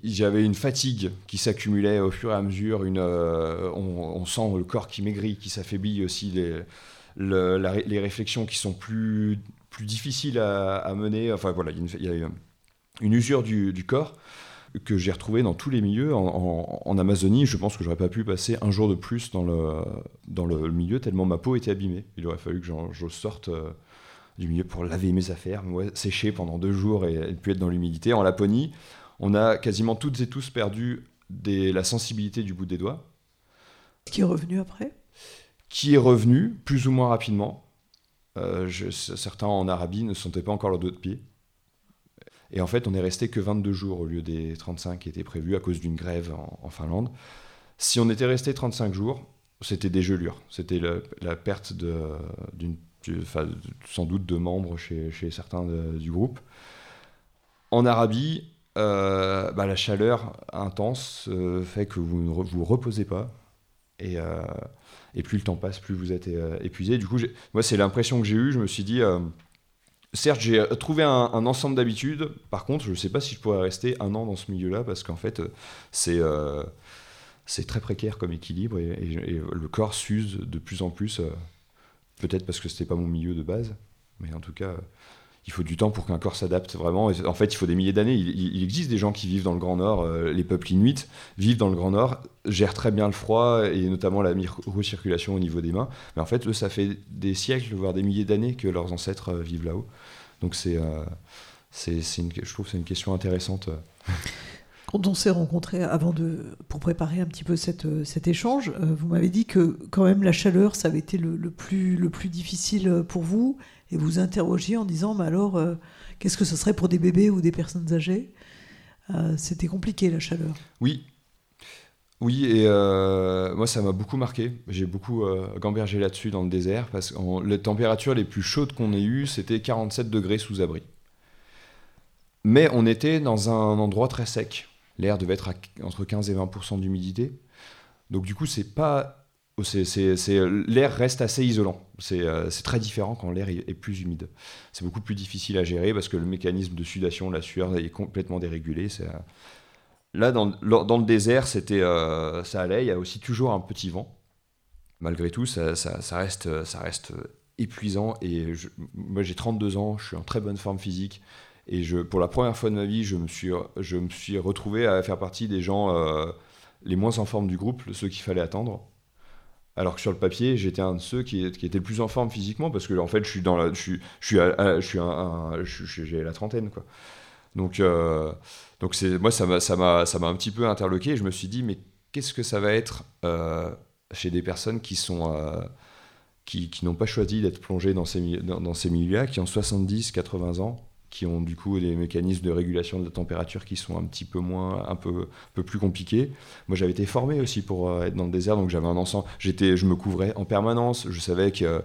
j'avais une fatigue qui s'accumulait au fur et à mesure. Une, euh, on, sent le corps qui maigrit, qui s'affaiblit aussi, les, les réflexions qui sont plus, plus difficiles à, mener. Enfin voilà, il y a une, une usure du, du, corps que j'ai retrouvé dans tous les milieux. En, Amazonie, je pense que j'aurais pas pu passer un jour de plus dans le, dans le milieu tellement ma peau était abîmée. Il aurait fallu que je sorte. Euh, du milieu pour laver mes affaires, sécher pendant deux jours et, et puis être dans l'humidité. En Laponie, on a quasiment toutes et tous perdu la sensibilité du bout des doigts.
Qui est revenu après?
Qui est revenu plus ou moins rapidement. Euh, certains en Arabie ne sentaient pas encore leur doigt de pied. Et en fait, on est resté que 22 jours au lieu des 35 qui étaient prévus à cause d'une grève en, Finlande. Si on était resté 35 jours, c'était des gelures. C'était la, perte d'une, sans doute de membres chez, certains du groupe. En Arabie, euh, bah, la chaleur intense euh, fait que vous ne vous reposez pas. Et, euh, et, plus le temps passe, plus vous êtes épuisé. Du coup, moi, c'est l'impression que j'ai eue. Je me suis dit, certes, j'ai trouvé un, ensemble d'habitudes. Par contre, je ne sais pas si je pourrais rester un an dans ce milieu-là parce qu'en fait, c'est c'est très précaire comme équilibre et, le corps s'use de plus en plus. Peut-être parce que c'était pas mon milieu de base, mais en tout cas, il faut du temps pour qu'un corps s'adapte vraiment. en fait, il faut des milliers d'années. Il, existe des gens qui vivent dans le Grand Nord, euh, les peuples inuits vivent dans le Grand Nord, gèrent très bien le froid et notamment la recirculation au niveau des mains. Mais en fait, eux, ça fait des siècles, voire des milliers d'années que leurs ancêtres euh, vivent là-haut. Donc c'est, euh, je trouve que c'est une question intéressante.
Quand on s'est rencontrés avant de, pour préparer un petit peu cette, cet échange, vous m'avez dit que quand même la chaleur, ça avait été le, plus, le plus difficile pour vous et vous interrogiez en disant mais alors euh, qu'est-ce que ce serait pour des bébés ou des personnes âgées? Euh, C'était compliqué la chaleur.
Oui. Oui, et euh, moi ça m'a beaucoup marqué. J'ai beaucoup gambergé là-dessus dans le désert parce que les températures les plus chaudes qu'on ait eues, c'était 47 degrés sous abri. Mais on était dans un endroit très sec. L'air devait être entre 15 et 20% d'humidité. Donc du coup, c'est pas l'air reste assez isolant. Euh, c'est très différent quand l'air est, plus humide. C'est beaucoup plus difficile à gérer parce que le mécanisme de sudation, la sueur est complètement dérégulé. Euh, là, dans, dans, le désert, c'était, euh, ça allait. Il y a aussi toujours un petit vent. Malgré tout, ça, ça, reste, ça reste épuisant. Et moi, j'ai 32 ans, je suis en très bonne forme physique. Et je, pour la première fois de ma vie, je me suis, je me suis retrouvé à faire partie des gens les moins en forme du groupe, ceux qu'il fallait attendre. Alors que sur le papier, j'étais un de ceux qui, qui était le plus en forme physiquement parce que en fait, je suis dans la, je suis, je suis, je suis j'ai la trentaine quoi. Donc, euh, donc c'est, moi, ça m'a, ça m'a, ça m'a un petit peu interloqué. je me suis dit, mais qu'est-ce que ça va être euh, chez des personnes qui sont, euh, qui, qui n'ont pas choisi d'être plongées dans ces, dans ces milieux-là, qui ont 70, 80 ans qui ont du coup des mécanismes de régulation de la température qui sont un petit peu moins, un peu, peu plus compliqués. Moi, j'avais été formé aussi pour euh, être dans le désert, donc j'avais un encens. J'étais, je me couvrais en permanence. Je savais que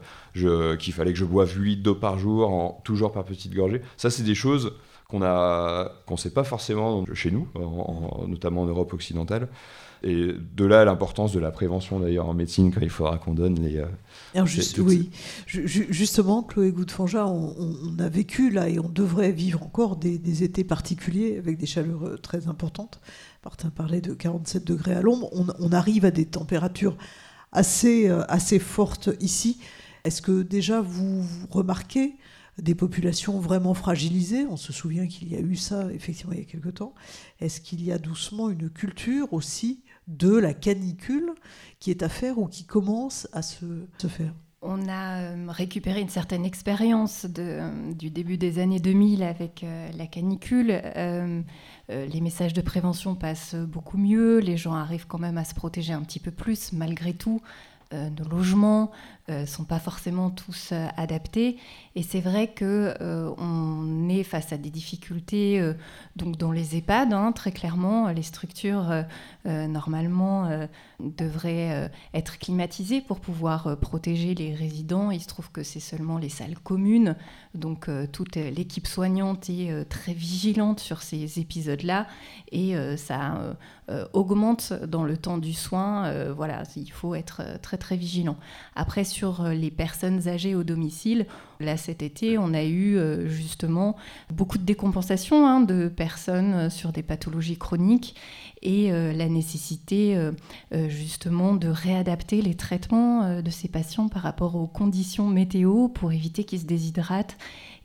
qu'il fallait que je boive 8 litres d'eau par jour, en, toujours par petites gorgées. Ça, c'est des choses qu'on a, qu'on sait pas forcément chez nous, notamment en Europe occidentale. Et de là l'importance de la prévention d'ailleurs en médecine quand il faudra qu'on donne les.
Alors oui, justement, Chloé Goudfanja, on, on, a vécu là et on devrait vivre encore des, étés particuliers avec des chaleurs très importantes. Martin parlait de 47 degrés à l'ombre. On, on, arrive à des températures assez, assez fortes ici. Est-ce que déjà vous remarquez des populations vraiment fragilisées? On se souvient qu'il y a eu ça effectivement il y a quelque temps. Est-ce qu'il y a doucement une culture aussi de la canicule qui est à faire ou qui commence à se, faire
on a euh, récupéré une certaine expérience du début des années 2000 avec euh, la canicule. Euh, les messages de prévention passent beaucoup mieux, les gens arrivent quand même à se protéger un petit peu plus malgré tout. nos logements, ne euh, sont pas forcément tous euh, adaptés. Et c'est vrai que euh, on est face à des difficultés donc dans les EHPAD. Hein, très clairement, les structures normalement devraient être climatisées pour pouvoir protéger les résidents. Il se trouve que c'est seulement les salles communes. Donc toute l'équipe soignante est très vigilante sur ces épisodes-là et ça augmente dans le temps du soin. voilà, il faut être très très vigilant. Après euh, les personnes âgées au domicile. Là, cet été, on a eu euh, justement beaucoup de décompensation hein, de personnes euh, sur des pathologies chroniques et la nécessité justement de réadapter les traitements de ces patients par rapport aux conditions météo pour éviter qu'ils se déshydratent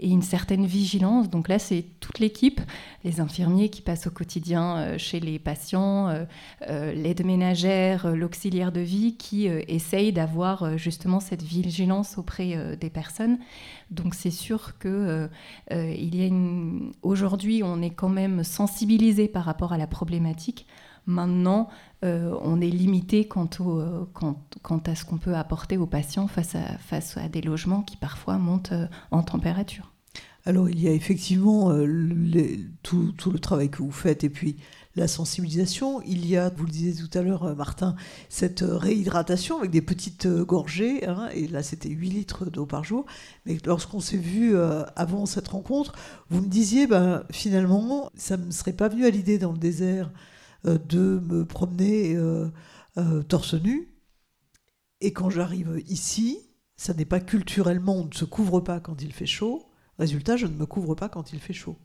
et une certaine vigilance. Donc là, c'est toute l'équipe, les infirmiers qui passent au quotidien euh, chez les patients, euh, euh, l'aide ménagère, l'auxiliaire de vie qui essayent d'avoir justement cette vigilance auprès des personnes. Donc c'est sûr que on est quand même sensibilisé par rapport à la problématique. Maintenant, on est limité quant, à ce qu'on peut apporter aux patients face à des logements qui parfois montent en température.
Alors il y a effectivement euh, tout, le travail que vous faites et puis la sensibilisation. Il y a, vous le disiez tout à l'heure, euh, Martin, cette euh, réhydratation avec des petites gorgées. Hein, et là, c'était 8 litres d'eau par jour. Mais lorsqu'on s'est vu avant cette rencontre, vous me disiez, ben, finalement, ça ne me serait pas venu à l'idée dans le désert de me promener torse nu. Et quand j'arrive ici, ça n'est pas culturellement, on ne se couvre pas quand il fait chaud. Résultat, je ne me couvre pas quand il fait chaud.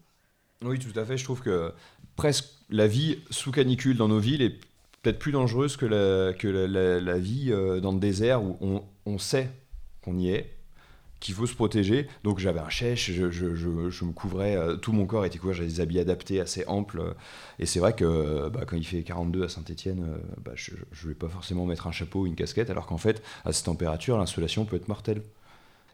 Oui, tout à fait. Je trouve que presque la vie sous canicule dans nos villes est peut-être plus dangereuse que la, vie euh, dans le désert où on, sait qu'on y est, qu'il faut se protéger. Donc j'avais un chèche, je, me couvrais, euh, tout mon corps était couvert, j'avais des habits adaptés assez amples. Et c'est vrai que bah, quand il fait 42 à Saint-Etienne, euh, bah, je ne vais pas forcément mettre un chapeau ou une casquette, alors qu'en fait, à cette température, l'insolation peut être mortelle.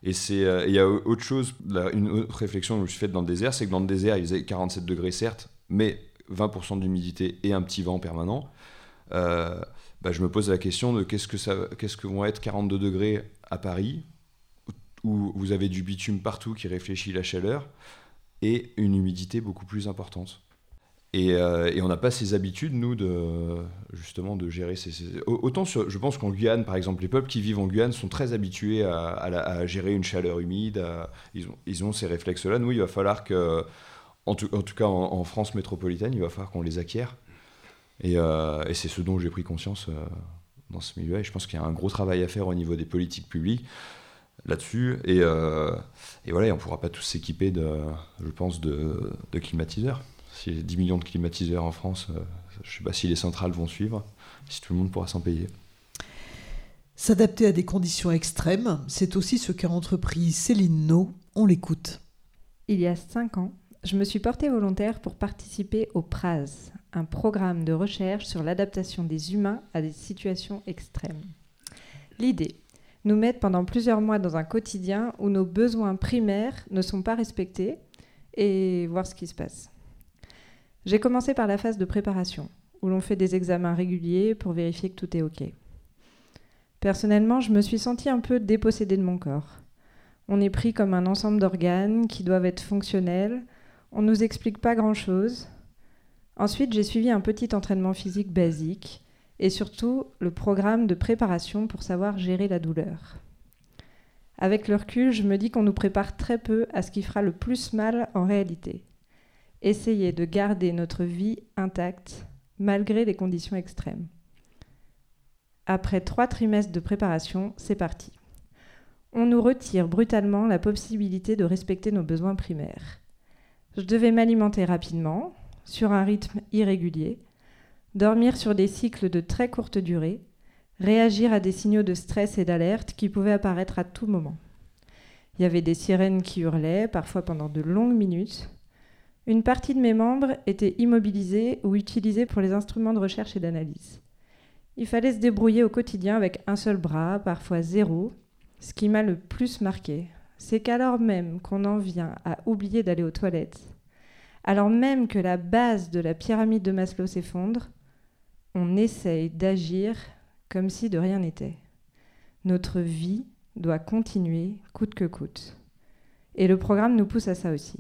Et euh, il y a autre chose, une autre réflexion que je me suis faite dans le désert, c'est que dans le désert, il faisait 47 degrés certes, mais 20% d'humidité et un petit vent permanent. Euh, bah, je me pose la question de qu'est-ce que, ça, qu'est-ce que vont être 42 degrés à Paris, où vous avez du bitume partout qui réfléchit la chaleur, et une humidité beaucoup plus importante. Euh, et, on n'a pas ces habitudes, nous, de, justement, de gérer ces... Autant, je pense qu'en Guyane, par exemple, les peuples qui vivent en Guyane sont très habitués à, gérer une chaleur humide, ils, ont, ces réflexes-là. Nous, il va falloir que, en tout, cas en, France métropolitaine, il va falloir qu'on les acquiert. Et, euh, et c'est ce dont j'ai pris conscience euh, dans ce milieu-là. Et je pense qu'il y a un gros travail à faire au niveau des politiques publiques là-dessus. Et, et, voilà, on ne pourra pas tous s'équiper, je pense, de climatiseurs. S'il y a 10 millions de climatiseurs en France, euh, je ne sais pas si les centrales vont suivre, si tout le monde pourra s'en payer.
S'adapter à des conditions extrêmes, c'est aussi ce qu'a entrepris Céline No. On l'écoute.
Il y a 5 ans, je me suis portée volontaire pour participer au PRAS, un programme de recherche sur l'adaptation des humains à des situations extrêmes. L'idée, nous mettre pendant plusieurs mois dans un quotidien où nos besoins primaires ne sont pas respectés et voir ce qui se passe. J'ai commencé par la phase de préparation, où l'on fait des examens réguliers pour vérifier que tout est OK. Personnellement, je me suis sentie un peu dépossédée de mon corps. On est pris comme un ensemble d'organes qui doivent être fonctionnels, on ne nous explique pas grand-chose. Ensuite, j'ai suivi un petit entraînement physique basique et surtout le programme de préparation pour savoir gérer la douleur. Avec le recul, je me dis qu'on nous prépare très peu à ce qui fera le plus mal en réalité essayer de garder notre vie intacte malgré les conditions extrêmes. Après trois trimestres de préparation, c'est parti. On nous retire brutalement la possibilité de respecter nos besoins primaires. Je devais m'alimenter rapidement, sur un rythme irrégulier, dormir sur des cycles de très courte durée, réagir à des signaux de stress et d'alerte qui pouvaient apparaître à tout moment. Il y avait des sirènes qui hurlaient, parfois pendant de longues minutes. Une partie de mes membres était immobilisée ou utilisée pour les instruments de recherche et d'analyse. Il fallait se débrouiller au quotidien avec un seul bras, parfois zéro. Ce qui m'a le plus marqué, c'est qu'alors même qu'on en vient à oublier d'aller aux toilettes, alors même que la base de la pyramide de Maslow s'effondre, on essaye d'agir comme si de rien n'était. Notre vie doit continuer coûte que coûte. Et le programme nous pousse à ça aussi,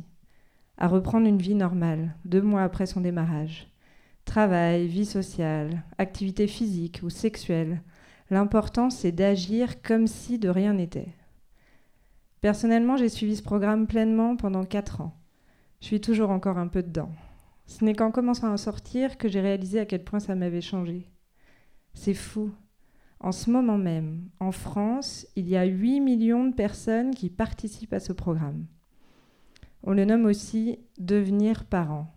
à reprendre une vie normale deux mois après son démarrage. Travail, vie sociale, activité physique ou sexuelle, l'important c'est d'agir comme si de rien n'était. Personnellement, j'ai suivi ce programme pleinement pendant quatre ans. Je suis toujours encore un peu dedans. Ce n'est qu'en commençant à en sortir que j'ai réalisé à quel point ça m'avait changé. C'est fou. En ce moment même, en France, il y a 8 millions de personnes qui participent à ce programme. On le nomme aussi devenir parent.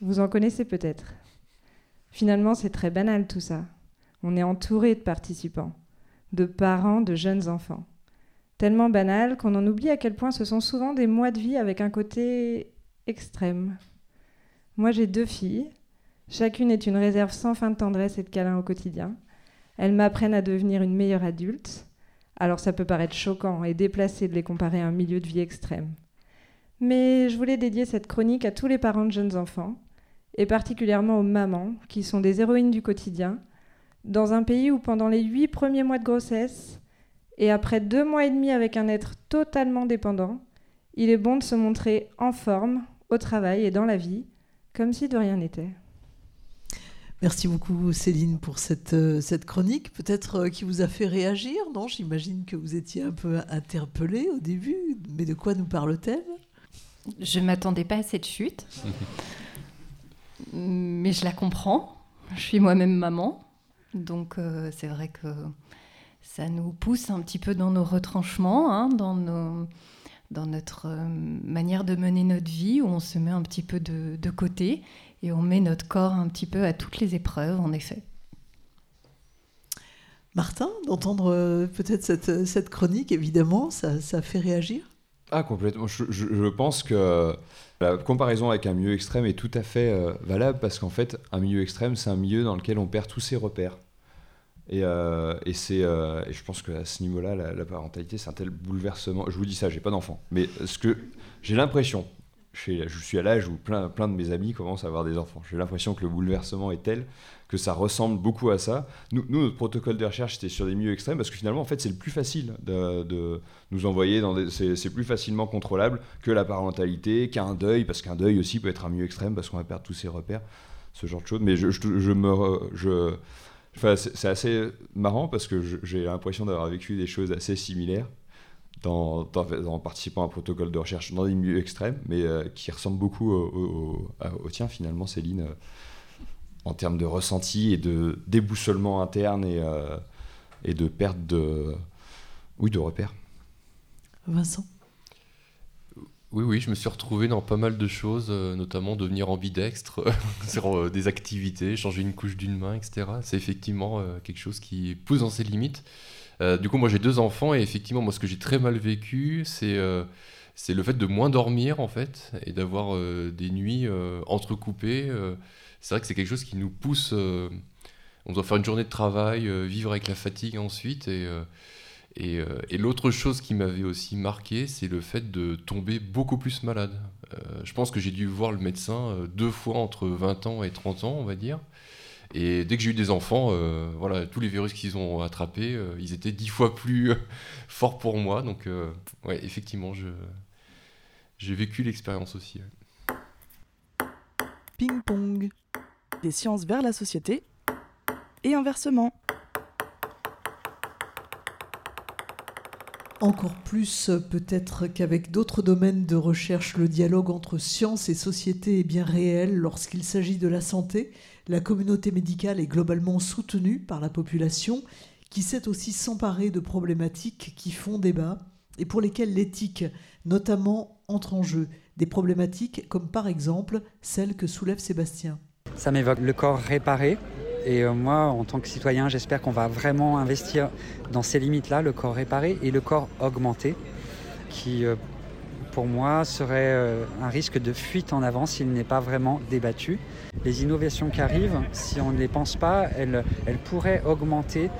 Vous en connaissez peut-être. Finalement, c'est très banal tout ça. On est entouré de participants, de parents de jeunes enfants. Tellement banal qu'on en oublie à quel point ce sont souvent des mois de vie avec un côté extrême. Moi, j'ai deux filles. Chacune est une réserve sans fin de tendresse et de câlins au quotidien. Elles m'apprennent à devenir une meilleure adulte. Alors ça peut paraître choquant et déplacé de les comparer à un milieu de vie extrême. Mais je voulais dédier cette chronique à tous les parents de jeunes enfants, et particulièrement aux mamans, qui sont des héroïnes du quotidien, dans un pays où pendant les huit premiers mois de grossesse, et après deux mois et demi avec un être totalement dépendant, il est bon de se montrer en forme, au travail et dans la vie, comme si de rien n'était.
Merci beaucoup Céline pour cette, euh, cette chronique, peut-être euh, qui vous a fait réagir, non? J'imagine que vous étiez un peu interpellée au début, mais de quoi nous parle-t-elle?
Je ne m'attendais pas à cette chute, mais je la comprends. Je suis moi-même maman, donc euh, c'est vrai que ça nous pousse un petit peu dans nos retranchements, hein, dans, notre manière de mener notre vie, où on se met un petit peu de, côté et on met notre corps un petit peu à toutes les épreuves, en effet.
Martin, d'entendre euh, peut-être cette, chronique, évidemment, ça, fait réagir?
Ah, complètement. Je, pense que la comparaison avec un milieu extrême est tout à fait euh, valable parce qu'en fait, un milieu extrême, c'est un milieu dans lequel on perd tous ses repères. Et, euh, euh, je pense qu'à ce niveau-là, la, la parentalité, c'est un tel bouleversement. Je vous dis ça, j'ai pas d'enfant. Mais ce que j'ai l'impression, je suis à l'âge où plein, plein de mes amis commencent à avoir des enfants. J'ai l'impression que le bouleversement est tel que ça ressemble beaucoup à ça. Nous, notre protocole de recherche, c'était sur des milieux extrêmes parce que finalement, en fait, c'est le plus facile de, nous envoyer dans. C'est plus facilement contrôlable que la parentalité, qu'un deuil, parce qu'un deuil aussi peut être un milieu extrême parce qu'on va perdre tous ses repères, ce genre de choses. Mais je, me. Je, enfin, c'est assez marrant parce que j'ai l'impression d'avoir vécu des choses assez similaires en participant à un protocole de recherche dans des milieux extrêmes, mais euh, qui ressemble beaucoup au, au, tien finalement, Céline, euh, en termes de ressenti et de déboussolement interne et, euh, et de perte de, oui, de repères.
Vincent?
Oui, oui, je me suis retrouvé dans pas mal de choses, notamment devenir ambidextre sur des activités, changer une couche d'une main, etc. C'est effectivement quelque chose qui pousse dans ses limites. Euh, du coup, moi j'ai deux enfants et effectivement, moi ce que j'ai très mal vécu, c'est euh, c'est le fait de moins dormir en fait et d'avoir euh, des nuits entrecoupées. C'est vrai que c'est quelque chose qui nous pousse. on doit faire une journée de travail, vivre avec la fatigue ensuite et et, l'autre chose qui m'avait aussi marqué, c'est le fait de tomber beaucoup plus malade. je pense que j'ai dû voir le médecin deux fois entre 20 ans et 30 ans, on va dire. Et dès que j'ai eu des enfants, euh, voilà, tous les virus qu'ils ont attrapés, euh, ils étaient dix fois plus euh, forts pour moi. Donc, effectivement, j'ai vécu l'expérience aussi.
Ping-pong. Des sciences vers la société et inversement.
Encore plus peut-être qu'avec d'autres domaines de recherche, le dialogue entre science et société est bien réel lorsqu'il s'agit de la santé. La communauté médicale est globalement soutenue par la population qui sait aussi s'emparer de problématiques qui font débat et pour lesquelles l'éthique notamment entre en jeu. Des problématiques comme par exemple celle que soulève Sébastien.
Ça m'évoque le corps réparé, et euh, moi, en tant que citoyen, j'espère qu'on va vraiment investir dans ces limites-là, le corps réparé et le corps augmenté, qui euh, pour moi serait euh, un risque de fuite en avant s'il n'est pas vraiment débattu. Les innovations qui arrivent, si on ne les pense pas, elles, elles pourraient augmenter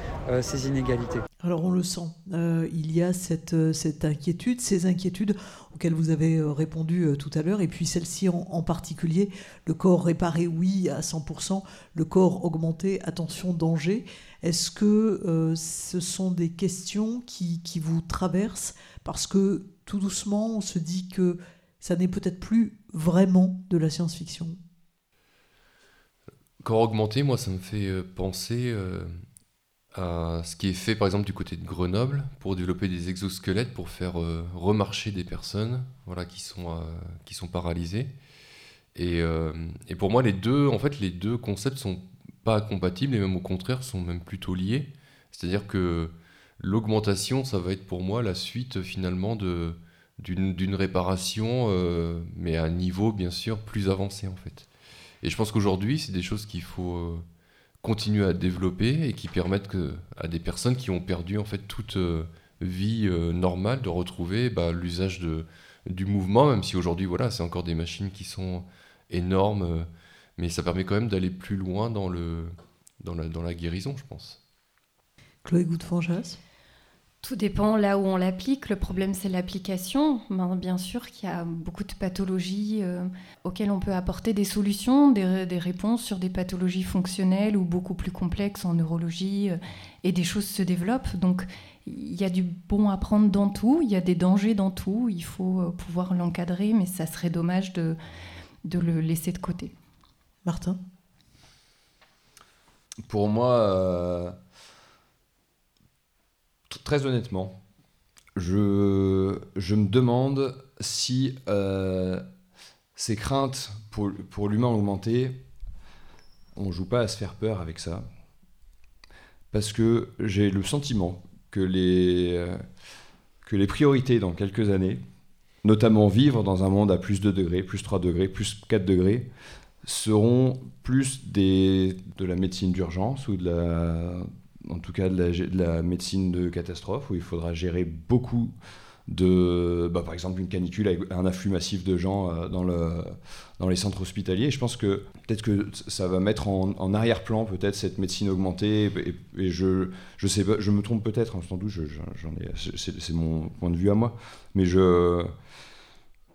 ces inégalités.
Alors on le sent, euh, il y a cette, euh, cette, inquiétude, ces inquiétudes auxquelles vous avez euh, répondu tout à l'heure, et puis celle-ci en, particulier, le corps réparé, oui, à 100%, le corps augmenté, attention, danger. Est-ce que ce sont des questions qui, qui, vous traversent parce que tout doucement, on se dit que ça n'est peut-être plus vraiment de la science-fiction?
Corps augmenté, moi, ça me fait penser ce qui est fait par exemple du côté de Grenoble pour développer des exosquelettes pour faire euh, remarcher des personnes voilà, qui, sont, euh, qui sont paralysées. Et, euh, et, pour moi, les deux, en fait, les deux concepts sont pas compatibles et même au contraire sont même plutôt liés. C'est-à-dire que l'augmentation, ça va être pour moi la suite finalement de d'une réparation, mais à un niveau bien sûr plus avancé en fait. Et je pense qu'aujourd'hui, c'est des choses qu'il faut continuer à développer et qui permettent à des personnes qui ont perdu en fait toute euh, vie euh, normale de retrouver bah, l'usage de, du mouvement, même si aujourd'hui voilà, c'est encore des machines qui sont énormes, euh, mais ça permet quand même d'aller plus loin dans, le, dans, la, dans la guérison, je pense.
Chloé Goutte-Fanjas
tout dépend là où on l'applique. Le problème, c'est l'application. Ben, bien sûr qu'il y a beaucoup de pathologies euh, auxquelles on peut apporter des solutions, des, réponses sur des pathologies fonctionnelles ou beaucoup plus complexes en neurologie, euh, et des choses se développent. Donc, il y a du bon à prendre dans tout, il y a des dangers dans tout. Il faut euh, pouvoir l'encadrer, mais ça serait dommage de, de le laisser de côté.
Martin?
Pour moi très honnêtement, je, je me demande si euh, ces craintes pour, pour l'humain augmenté, on joue pas à se faire peur avec ça. Parce que j'ai le sentiment que les, euh, que les priorités dans quelques années, notamment vivre dans un monde à plus 2 degrés, plus 3 degrés, plus 4 degrés, seront plus des, de la médecine d'urgence ou de la, en tout cas de la, médecine de catastrophe, où il faudra gérer beaucoup de, bah, par exemple, une canicule avec un afflux massif de gens euh, dans, le, dans les centres hospitaliers. je pense que peut-être que ça va mettre en, arrière-plan peut-être cette médecine augmentée. Et, je, je, sais, je me trompe peut-être, hein, sans doute, c'est mon point de vue à moi. Mais je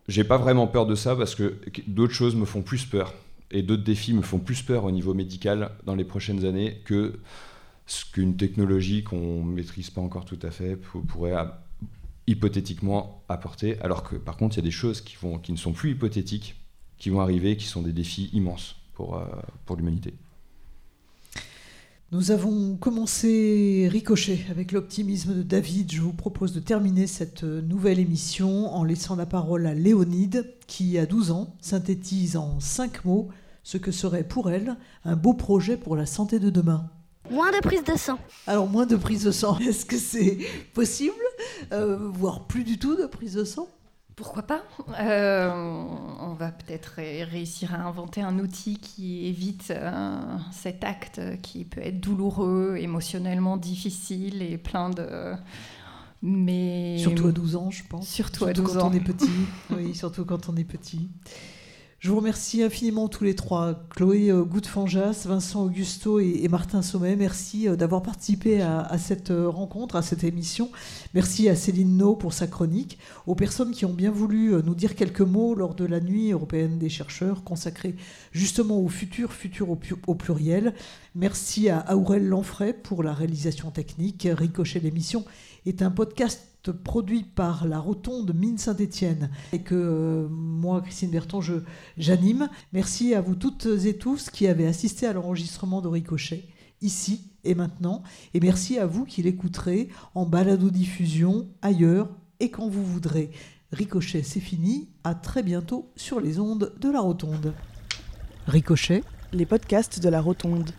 j'ai pas vraiment peur de ça parce que d'autres choses me font plus peur. Et d'autres défis me font plus peur au niveau médical dans les prochaines années que ce qu'une technologie qu'on ne maîtrise pas encore tout à fait pourrait hypothétiquement apporter, alors que par contre il y a des choses qui, vont, qui ne sont plus hypothétiques, qui vont arriver, qui sont des défis immenses pour, euh, pour l'humanité.
Nous avons commencé Ricochet avec l'optimisme de David. Je vous propose de terminer cette nouvelle émission en laissant la parole à Léonide, qui, à 12 ans, synthétise en 5 mots ce que serait pour elle un beau projet pour la santé de demain.
Moins de prise de sang.
Alors, moins de prise de sang, est-ce que c'est possible euh, Voire plus du tout de prise de sang?
Pourquoi pas? Euh, On va peut-être réussir à inventer un outil qui évite euh, cet acte qui peut être douloureux, émotionnellement difficile et plein de.
Mais surtout à 12 ans, je pense.
Surtout, à 12
quand
on
est petit. oui, surtout quand on est petit. Je vous remercie infiniment tous les trois, Chloé euh, Goutte-Fanjas, Vincent Augusto et, Martin Sommet. Merci euh, d'avoir participé à, cette euh, rencontre, à cette émission. Merci à Céline No pour sa chronique, aux personnes qui ont bien voulu nous dire quelques mots lors de la nuit européenne des chercheurs consacrée justement au futur, futur au, pluriel. Merci à Aurel Lanfray pour la réalisation technique. Ricochet l'émission est un podcast produit par la Rotonde Mine Saint-Étienne et que euh, moi, Christine Berton, j'anime. Merci à vous toutes et tous qui avez assisté à l'enregistrement de Ricochet ici et maintenant. Et merci à vous qui l'écouterez en balado-diffusion, ailleurs et quand vous voudrez. Ricochet, c'est fini. À très bientôt sur les ondes de la Rotonde. Ricochet,
les podcasts de la Rotonde.